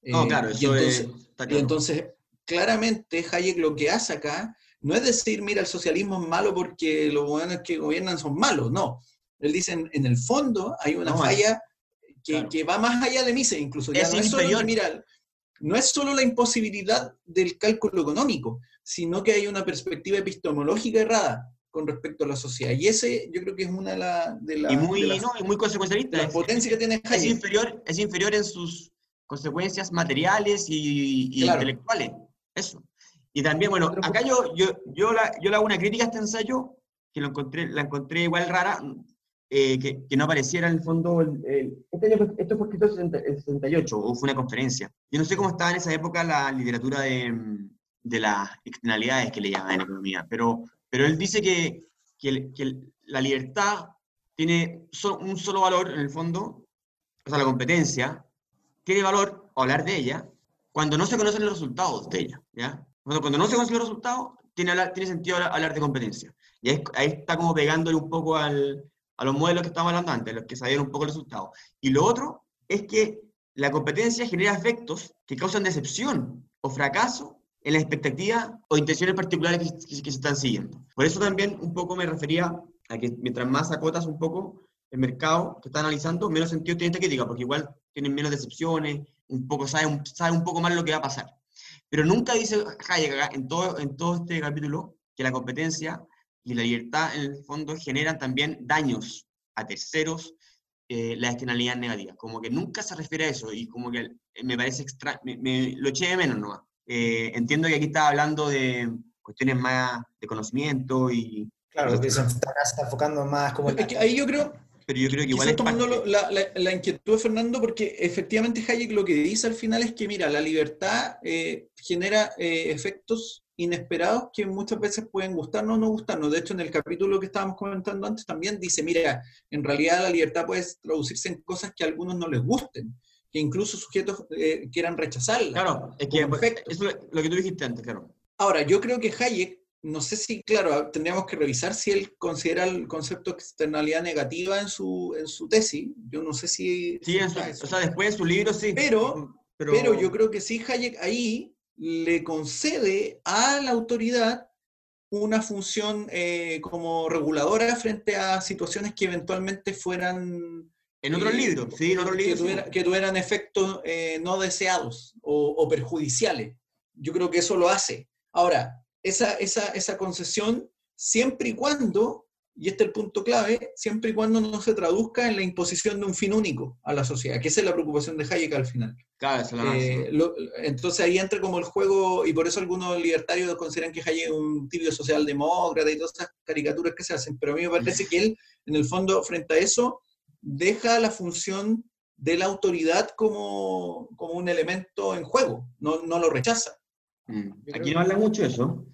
No, Eh, claro, y eso entonces, es- está y claro. entonces, claramente, Hayek lo que hace acá no es decir, mira, el socialismo es malo porque los buenos que gobiernan son malos, no. Él dice, en, en el fondo hay una No, falla que, claro. que va más allá de Mises incluso. Ya Es no es solo mira, no es solo la imposibilidad del cálculo económico, sino que hay una perspectiva epistemológica errada con respecto a la sociedad. Y ese yo creo que es una de, la- de la- y muy, de las, no, y muy consecuencialista. de las es- potencias que tiene es Hayek. inferior, es inferior en sus consecuencias materiales y, y Claro. intelectuales. Eso. Y también, bueno, acá yo, yo, yo, la- yo le hago una crítica a este ensayo, que lo encontré, la encontré igual rara, eh, que, que no apareciera en el fondo. el- el- este año esto fue escrito en 60 en 68, o fue una conferencia. Yo no sé cómo estaba en esa época la literatura de, de las externalidades que le llaman en economía, pero, pero él dice que, que, el- que el- la libertad tiene so- un solo valor en el fondo, o sea, la competencia, tiene valor hablar de ella cuando no se conocen los resultados de ella, ¿ya? Cuando, cuando no se conocen los resultados, tiene, tiene sentido hablar, hablar de competencia. Y ahí, ahí está como pegándole un poco al, a los modelos que estábamos hablando antes, los que sabían un poco el resultado. Y lo otro es que la competencia genera efectos que causan decepción o fracaso en las expectativas o intenciones particulares que, se están siguiendo. Por eso también un poco me refería a que mientras más acotas un poco el mercado que está analizando, menos sentido tiene esta crítica, porque igual tienen menos decepciones, un poco sabe, un- poco más lo que va a pasar. Pero nunca dice Hayek en todo, en todo este capítulo, que la competencia y la libertad en el fondo generan también daños a terceros, eh, las externalidades negativas. Como que nunca se refiere a eso y como que me parece extra, me, me- lo eché de menos nomás. Eh, entiendo que aquí está hablando de cuestiones más de conocimiento y... Claro, que se está, enfocando más como... Es que ahí yo creo, Pero yo creo que igual es tomando parte- la, la- la inquietud de Fernando, porque efectivamente Hayek lo que dice al final es que, mira, la libertad eh, genera eh, efectos inesperados que muchas veces pueden gustarnos o no gustarnos. De hecho, en el capítulo que estábamos comentando antes también dice, mira, en realidad la libertad puede traducirse en cosas que a algunos no les gusten, que incluso sujetos eh, quieran rechazarla. Claro, es que efectos. eso es lo que tú dijiste antes, claro. Ahora, yo creo que Hayek, no sé si, claro, tendríamos que revisar si él considera el concepto de externalidad negativa en su, en su tesis. Yo no sé si... Sí, está eso. o sea, después de su libro sí. Pero- Pero yo creo que sí, Hayek ahí le concede a la autoridad una función eh, como reguladora frente a situaciones que eventualmente fueran... En otros eh, libros, sí, en otros que, libros. sí. que tuvieran efectos eh, no deseados o, o perjudiciales. Yo creo que eso lo hace. Ahora, esa, esa, esa concesión, siempre y cuando, y este es el punto clave, siempre y cuando no se traduzca en la imposición de un fin único a la sociedad, que esa es la preocupación de Hayek al final. Claro, eso es la Eh, lo- entonces ahí entra como el juego, y por eso algunos libertarios consideran que Hayek es un tibio socialdemócrata y todas esas caricaturas que se hacen, pero a mí me parece que él, en el fondo, frente a eso, deja la función de la autoridad como, como un elemento en juego, no, no lo rechaza. Mm. Aquí no habla mucho de eso.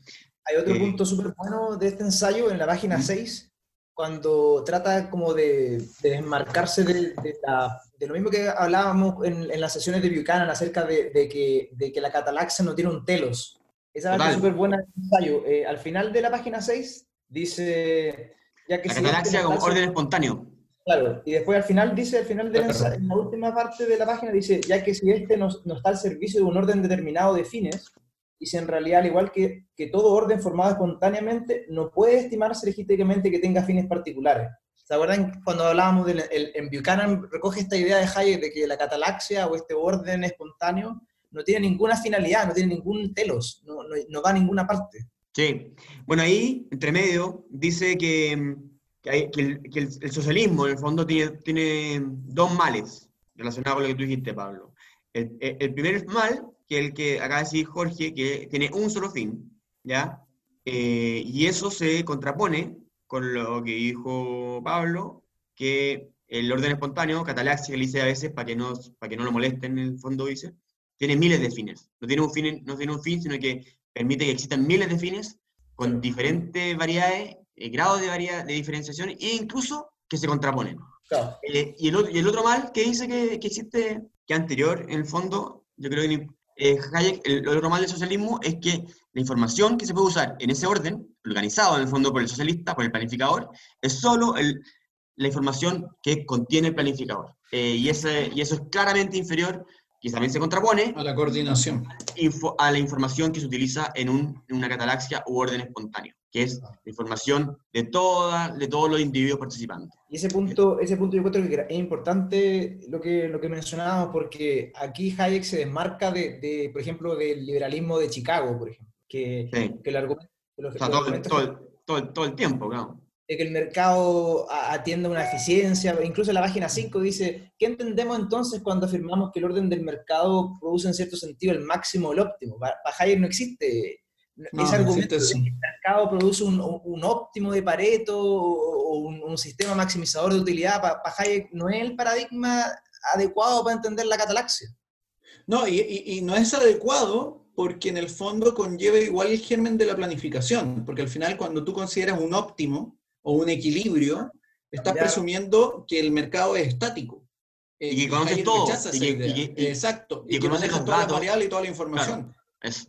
Hay otro Eh, punto súper bueno de este ensayo en la página ¿Mm? 6, cuando trata como de, de desmarcarse de, de la- de lo mismo que hablábamos en, en las sesiones de Buchanan acerca que, de que la catalaxia no tiene un telos. Esa parte es súper buena ensayo. Eh, al final de la página 6 dice... Ya que La catalaxia como orden espontáneo. Claro, y después al final dice, al final de la, en la última parte de la página dice, ya que si este no, no está al servicio de un orden determinado de fines, y si en realidad, al igual que, que todo orden formado espontáneamente, no puede estimarse legítimamente que tenga fines particulares. ¿Se acuerdan cuando hablábamos del, el- en Buchanan recoge esta idea de Hayek de que la catalaxia o este orden espontáneo no tiene ninguna finalidad, no tiene ningún telos, no, no, no va a ninguna parte. Sí. Bueno, ahí, entre medio, dice que, que, hay- que el, que el- el socialismo, en el fondo, tiene, tiene dos males relacionados con lo que tú dijiste, Pablo. El- el primer mal, que el que acaba de decir Jorge, que tiene un solo fin, ¿ya? Eh, y eso se contrapone con lo que dijo Pablo, que el orden espontáneo, catalaxia, que le dice a veces para que, no, para que no lo molesten, en el fondo dice, tiene miles de fines. No tiene un fin, no tiene un fin sino que permite que existan miles de fines con diferentes variedades, eh, grados de, varia- de diferenciación e incluso que se contraponen. Claro. Eh, y, el otro, y el otro mal que dice que, que existe, que anterior, en el fondo, yo creo que eh, Hayek, el, el otro mal del socialismo es que la información que se puede usar en ese orden, organizado en el fondo por el socialista, por el planificador, es solo el, la información que contiene el planificador. Eh, y, ese, y eso es claramente inferior, que también se contrapone, A la coordinación. info- a la información que se utiliza en, un- en una catalaxia u orden espontáneo, que es la información de, toda, de todos los individuos participantes. Y ese punto, ese punto yo creo que es importante lo que, lo que mencionábamos, porque aquí Hayek se desmarca de, de, por ejemplo, del liberalismo de Chicago, por ejemplo, que, Sí. que el argumento, los- O sea, todo, todo, el- todo, el- todo el tiempo, claro. de que el mercado atienda una eficiencia, incluso la página 5 dice, ¿qué entendemos entonces cuando afirmamos que el orden del mercado produce en cierto sentido el máximo o el óptimo? Para Hayek no existe No, ese argumento de que el mercado produce un, un- óptimo de Pareto o, un, un sistema maximizador de utilidad. Para, Hayek no es el paradigma adecuado para entender la catalaxia. No, y, y- y no es adecuado porque en el fondo conlleva igual el germen de la planificación, porque al final cuando tú consideras un óptimo o un equilibrio, estás Ya. presumiendo que el mercado es estático. Eh, Y que conoces todo, rechaza y esa que- idea. y que- y- Exacto, y y, que conoces todas las variables y toda la información. Eso.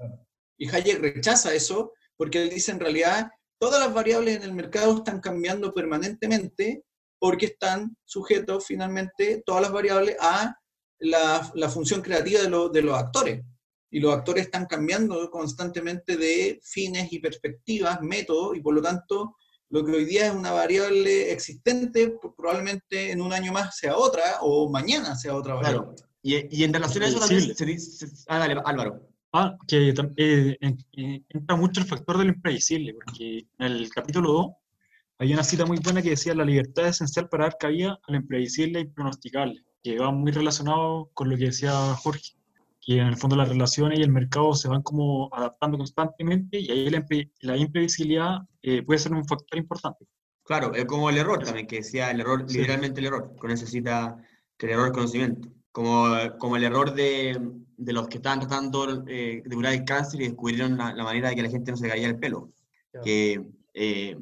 Y Hayek rechaza eso porque él dice en realidad todas las variables en el mercado están cambiando permanentemente porque están sujetos finalmente todas las variables a la, la función creativa de, lo- de los actores. Y los actores están cambiando constantemente de fines y perspectivas, métodos, y por lo tanto lo que hoy día es una variable existente, probablemente en un año más sea otra, o mañana sea otra variable. Claro. Y, y en relación a eso también se dice... Ah, dale, Álvaro. Ah, que eh, eh, entra mucho el factor de lo impredecible, porque en el capítulo 2 hay una cita muy buena que decía la libertad es esencial para dar cabida a lo impredecible y pronosticable, que va muy relacionado con lo que decía Jorge, que en el fondo las relaciones y el mercado se van como adaptando constantemente y ahí la, impre- la imprevisibilidad eh, puede ser un factor importante. Claro, es como el error también, que decía el error, Sí. literalmente el error, con eso cita que el error es conocimiento. Como, como el error de, de los que estaban tratando eh, de curar el cáncer y descubrieron la, la manera de que la gente no se caía el pelo. Claro. Que eh,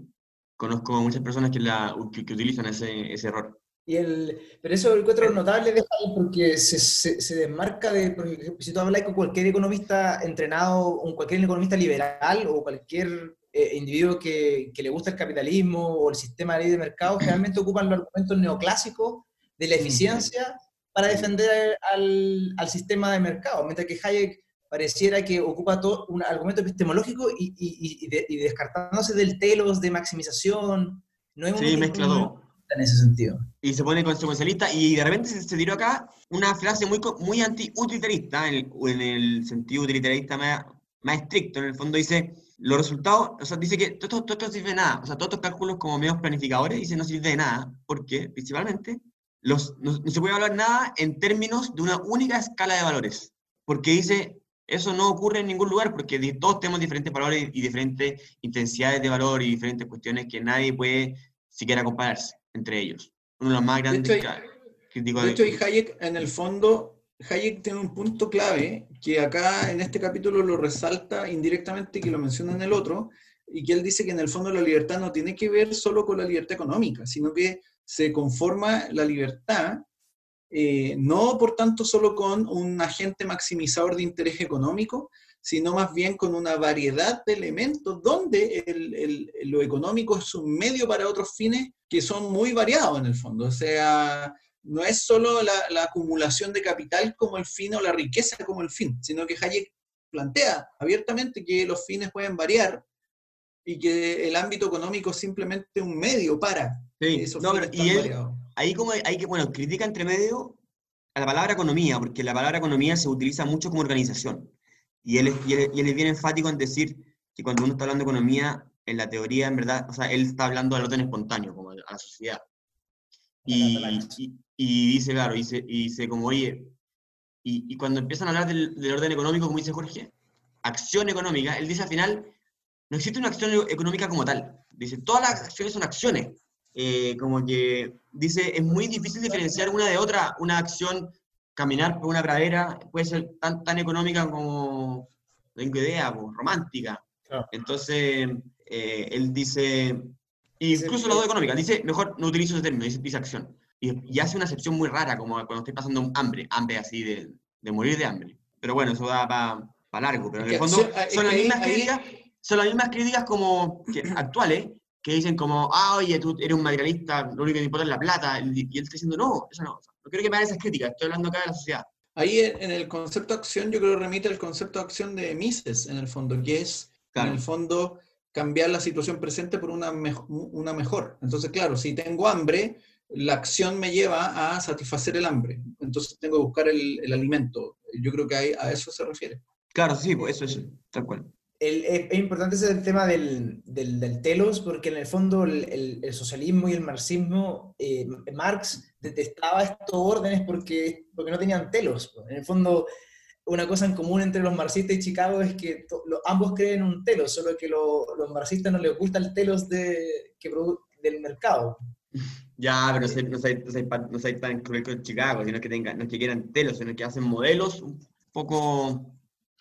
conozco muchas personas que, la, que, que utilizan ese, ese error. Y el, pero eso lo encuentro notable de porque se, se, se desmarca de, por ejemplo, si tú hablas con cualquier economista entrenado, o cualquier economista liberal o cualquier eh, individuo que, que, le gusta el capitalismo o el sistema de ley de mercado, generalmente ocupan los argumentos neoclásicos de la eficiencia para defender al, al sistema de mercado, mientras que Hayek pareciera que ocupa todo un argumento epistemológico y, y, y, de, y descartándose del telos de maximización. No es sí, un, mezcla todo en ese sentido. Y se pone consecuencialista y de repente se, se tiró acá una frase muy, muy anti-utilitarista, en, en, el sentido utilitarista más, más, estricto. En el fondo dice, los resultados, o sea, dice que todo, todo, todo sirve de nada. O sea, todos estos cálculos como medios planificadores, dice no sirve de nada. porque Principalmente, los, no, no se puede hablar nada en términos de una única escala de valores. Porque dice, eso no ocurre en ningún lugar porque todos tenemos diferentes valores y diferentes intensidades de valor y diferentes cuestiones que nadie puede siquiera compararse entre ellos. Uno de los más grandes de hecho, hay, críticos de hecho, y Hayek, en el fondo, Hayek tiene un punto clave que acá en este capítulo lo resalta indirectamente que lo menciona en el otro, y que él dice que en el fondo la libertad no tiene que ver solo con la libertad económica, sino que se conforma la libertad eh, no por tanto solo con un agente maximizador de interés económico, sino más bien con una variedad de elementos donde el, lo económico es un medio para otros fines que son muy variados en el fondo. O sea, no es solo la, la acumulación de capital como el fin o la riqueza como el fin, sino que Hayek plantea abiertamente que los fines pueden variar y que el ámbito económico es simplemente un medio para sí, esos no, fines y él, ahí como hay que, bueno, critica entre medio a la palabra economía, porque la palabra economía se utiliza mucho como organización. Y él, es, y, él, y él es bien enfático en decir que cuando uno está hablando de economía, en la teoría, en verdad, o sea, él está hablando al orden espontáneo, como a la sociedad. Y, y, y dice, claro, dice, y dice como, oye, y, y, cuando empiezan a hablar del, del, orden económico, como dice Jorge, acción económica, él dice al final, no existe una acción económica como tal. Dice, todas las acciones son acciones. Eh, como que dice, es muy difícil diferenciar una de otra. Una acción, caminar por una pradera, puede ser tan, tan económica como, tengo idea, como romántica. Claro. Entonces, eh, él dice, incluso la dos económica, dice, mejor no utilizo ese término, dice, dice acción. Y, y, hace una excepción muy rara, como cuando estoy pasando hambre, hambre así de, de morir de hambre. Pero bueno, eso da para pa largo. Pero en el fondo son las mismas críticas, son las mismas críticas como que, actuales, que dicen como, ah, oye, tú eres un materialista, lo único que te importa es la plata, y él está diciendo, no, eso no, no quiero que me hagan esas críticas, estoy hablando acá de la sociedad. Ahí en el concepto de acción, yo creo que remite al concepto de acción de Mises, en el fondo, que es, claro. en el fondo, cambiar la situación presente por una, mejo una mejor. Entonces, claro, si tengo hambre, la acción me lleva a satisfacer el hambre. Entonces tengo que buscar el, el alimento. Yo creo que a, a, eso se refiere. Claro, sí, pues eso es tal cual. El, es, es, importante ese tema del, del, del, telos, porque en el fondo el, el, el socialismo y el marxismo, eh, Marx detestaba estos órdenes porque, porque no tenían telos. En el fondo, una cosa en común entre los marxistas y Chicago es que to, lo, ambos creen un telos, solo que lo, los marxistas no les gusta el telos de, que del mercado. Ya, pero no soy, no soy, no soy, no soy tan cruel con Chicago, sino que, tengan, no es que quieran telos, sino que hacen modelos un poco...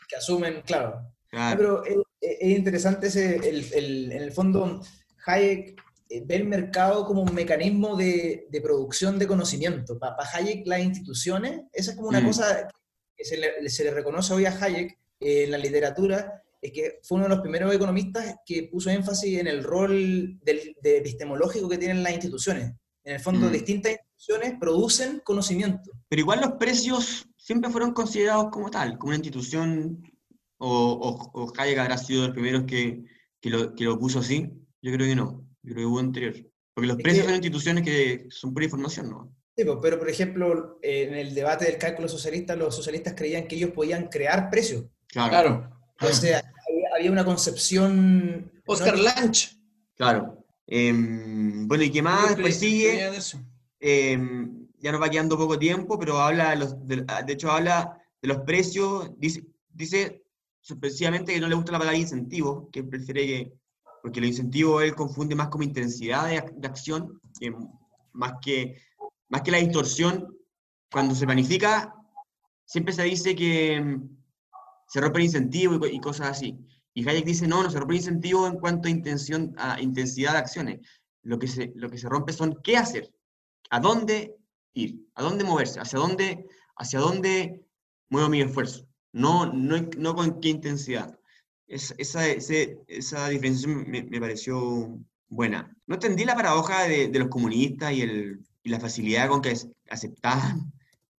Que asumen, claro. Claro. Pero es, es interesante ese, el, el, en el fondo, Hayek eh, ve el mercado como un mecanismo de, de producción de conocimiento. Para, para, Hayek, las instituciones, esa es como una mm. cosa que se le, se le, reconoce hoy a Hayek eh, en la literatura, es que fue uno de los primeros economistas que puso énfasis en el rol del, de epistemológico que tienen las instituciones. En el fondo, mm. distintas instituciones producen conocimiento. Pero igual los precios siempre fueron considerados como tal, como una institución, o, o, o Hayek habrá sido de los primeros que, que, lo, que lo puso así. Yo creo que no, yo creo que hubo anterior. Porque los es precios que, son instituciones que son pura información, ¿no? Sí, pero por ejemplo, en el debate del cálculo socialista, los socialistas creían que ellos podían crear precios. Claro. claro. O sea, había, había una concepción... Oscar ¿no? Lanch. Claro. Eh, bueno, ¿y qué más? Después sigue. Eh, ya nos va quedando poco tiempo, pero habla, de, los, de, de, hecho habla de los precios, dice, dice sorpresivamente que no le gusta la palabra incentivo, que prefiere que, porque el incentivo él confunde más como intensidad de, ac- de acción, que más, que, más que la distorsión. Cuando se planifica, siempre se dice que mm, se rompe el incentivo y cosas así. Y Hayek dice, no, no se rompe el incentivo en cuanto a, intención, a intensidad de acciones. Lo que, se, lo que se rompe son qué hacer, a dónde ir, a dónde moverse, hacia dónde, hacia dónde muevo mi esfuerzo, no, no, no con qué intensidad. Es- esa, ese- esa diferenciación me, me pareció buena. No entendí la paradoja de, de los comunistas y, el, y la facilidad con que aceptaban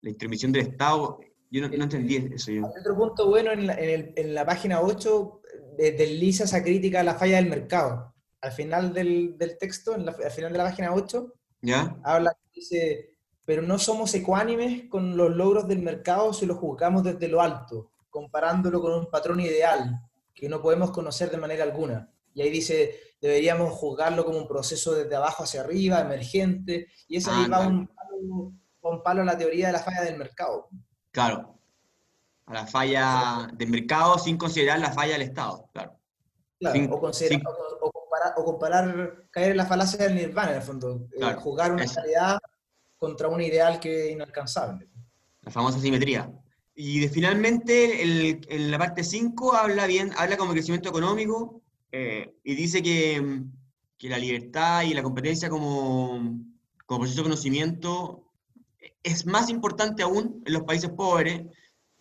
la intervención del Estado. Yo no, no entendí eso. Yo. Otro punto bueno en la, en el- en la página 8 de- desliza esa crítica a la falla del mercado. Al final del, del texto, en la- al final de la página 8, ¿Ya? habla, dice, pero no somos ecuánimes con los logros del mercado si los juzgamos desde lo alto, comparándolo con un patrón ideal que no podemos conocer de manera alguna. Y ahí dice, deberíamos juzgarlo como un proceso desde abajo hacia arriba, emergente, y eso ahí Ah, va claro. un palo, va un palo a la teoría de la falla del mercado. Claro. A la falla del mercado sin considerar la falla del Estado. Claro. Claro, Sin- o, considerar- sin- o- o comparar, o comparar, caer en la falacia del nirvana, en el fondo, eh, Claro, jugar una eso. realidad contra un ideal que es inalcanzable. la famosa simetría. Y de- finalmente, el- en la parte 5 habla bien, habla como crecimiento económico eh, y dice que, que la libertad y la competencia como, como proceso de conocimiento es más importante aún en los países pobres,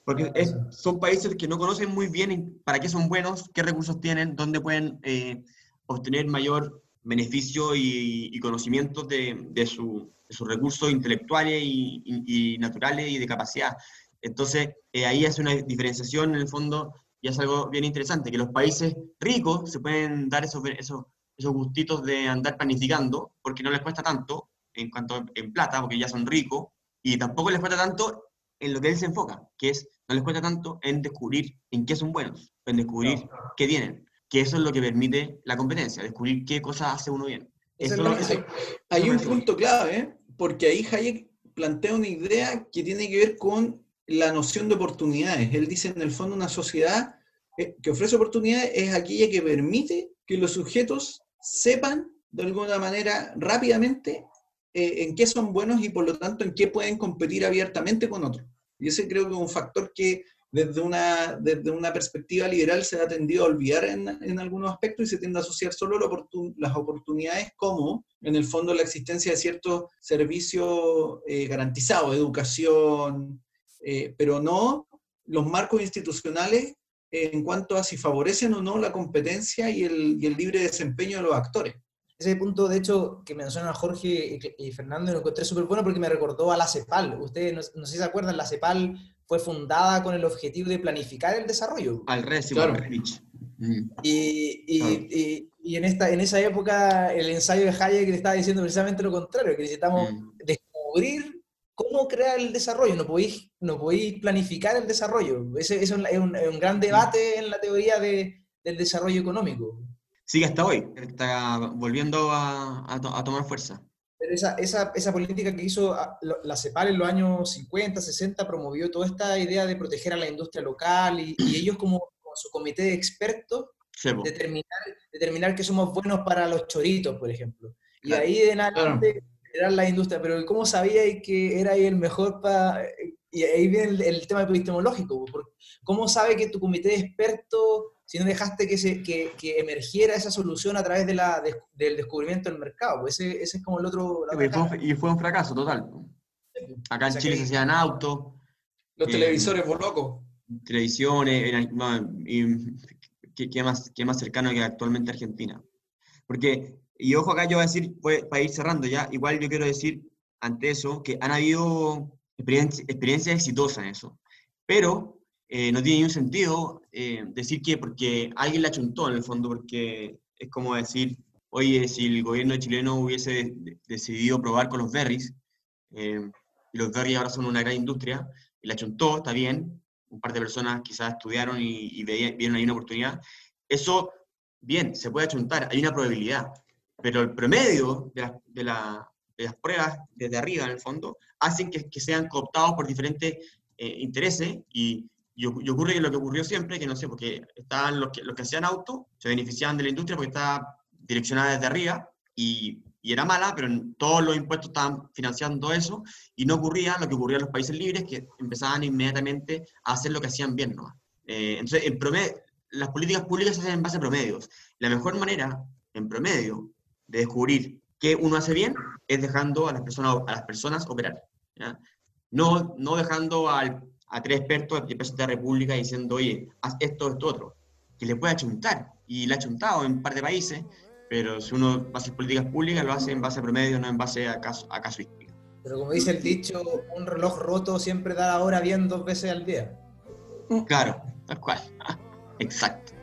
porque es- son países que no conocen muy bien en- para qué son buenos, qué recursos tienen, dónde pueden eh, obtener mayor beneficio y, y conocimientos de, de su- de sus recursos intelectuales y, y- y naturales y de capacidad. Entonces, eh, ahí hace una diferenciación en el fondo y es algo bien interesante, que los países ricos se pueden dar esos, esos, esos gustitos de andar planificando, porque no les cuesta tanto en cuanto en plata, porque ya son ricos, y tampoco les cuesta tanto en lo que él se enfoca, que es, no les cuesta tanto en descubrir en qué son buenos, en descubrir qué tienen, que eso es lo que permite la competencia, descubrir qué cosas hace uno bien. Eso es Eso- Hay eso un punto clave, ¿eh? Porque ahí Hayek plantea una idea que tiene que ver con la noción de oportunidades. Él dice, en el fondo, una sociedad eh, que ofrece oportunidades es aquella que permite que los sujetos sepan, de alguna manera, rápidamente, eh, en qué son buenos y, por lo tanto, en qué pueden competir abiertamente con otros. Y ese creo que es un factor que desde una, desde una perspectiva liberal se ha tendido a olvidar en, en algunos aspectos y se tiende a asociar solo la oportun- las oportunidades como, en el fondo, la existencia de ciertos servicios eh, garantizados, educación, eh, pero no los marcos institucionales en cuanto a si favorecen o no la competencia y el, y el libre desempeño de los actores. Ese punto, de hecho, que mencionan Jorge y, y Fernando, lo encontré súper bueno porque me recordó a la CEPAL. Ustedes, no, no sé si se acuerdan, la CEPAL fue fundada con el objetivo de planificar el desarrollo. Al revés, Claro. Mm. Y, y, Claro. y- y en, esta, en esa época el ensayo de Hayek le estaba diciendo precisamente lo contrario, que necesitamos Mm. descubrir cómo crear el desarrollo, no podéis, no podéis planificar el desarrollo. Ese, ese es, un, es un- es un gran debate en la teoría de- del desarrollo económico. Sigue hasta hoy, está volviendo a, a to- a tomar fuerza. Pero esa, esa, esa política que hizo ah, la CEPAL en los años 50, 60 promovió toda esta idea de proteger a la industria local y, y ellos como, como su comité de expertos Sí, determinar, determinar que somos buenos para los choritos, por ejemplo. Y Claro, ahí en adelante generar la industria. Pero ¿cómo sabíais que era el mejor para...? Y ahí viene el, el tema epistemológico. ¿Cómo sabe que tu comité de expertos, si no dejaste que, se, que, que emergiera esa solución a través de la, de- del descubrimiento del mercado? Pues ese, ese es como el otro... la y, fue, cara. y fue un fracaso total. po. Acá O en sea Chile que- se hacían autos, Los Eh, televisores locos. televisiones, era- no, y qué, qué más, qué más cercano que actualmente Argentina. Porque, y ojo acá yo voy a decir, pues, para ir cerrando ya, igual yo quiero decir ante eso que han habido experiencias experiencias exitosas en eso, pero eh, no tiene ningún sentido eh, decir que porque alguien la chuntó en el fondo, porque es como decir, oye, si el gobierno chileno hubiese de- de- decidido probar con los berries, eh, los berries ahora son una gran industria, y la chuntó, está bien, un par de personas quizás estudiaron y, y vieron ahí una oportunidad, eso, bien, se puede achuntar, hay una probabilidad, pero el promedio de, las- pruebas desde arriba, en el fondo, hacen que, que sean cooptados por diferentes intereses y, y, y ocurre lo que ocurrió siempre, que no sé, porque estaban los que, los que hacían auto, se beneficiaban de la industria porque estaba direccionada desde arriba y, y era mala, pero en- todos los impuestos estaban financiando eso y no ocurría lo que ocurría en los países libres, que empezaban inmediatamente a hacer lo que hacían bien. ¿no? Eh, entonces, en promedio, las políticas públicas se hacen en base a promedios. La mejor manera, en promedio, de descubrir qué uno hace bien es dejando a las personas, a las personas operar. No, no dejando al- a tres expertos de Presidente de la República diciendo, oye, haz esto, esto, otro, que le puede achuntar. Y le ha achuntado en un par de países, pero si uno va a hacer políticas públicas, lo hace en base a promedio, no en base a, caso, a casuística. Pero como dice el dicho, un reloj roto siempre da la hora bien dos veces al día. Claro, tal cual. *laughs* Exacto.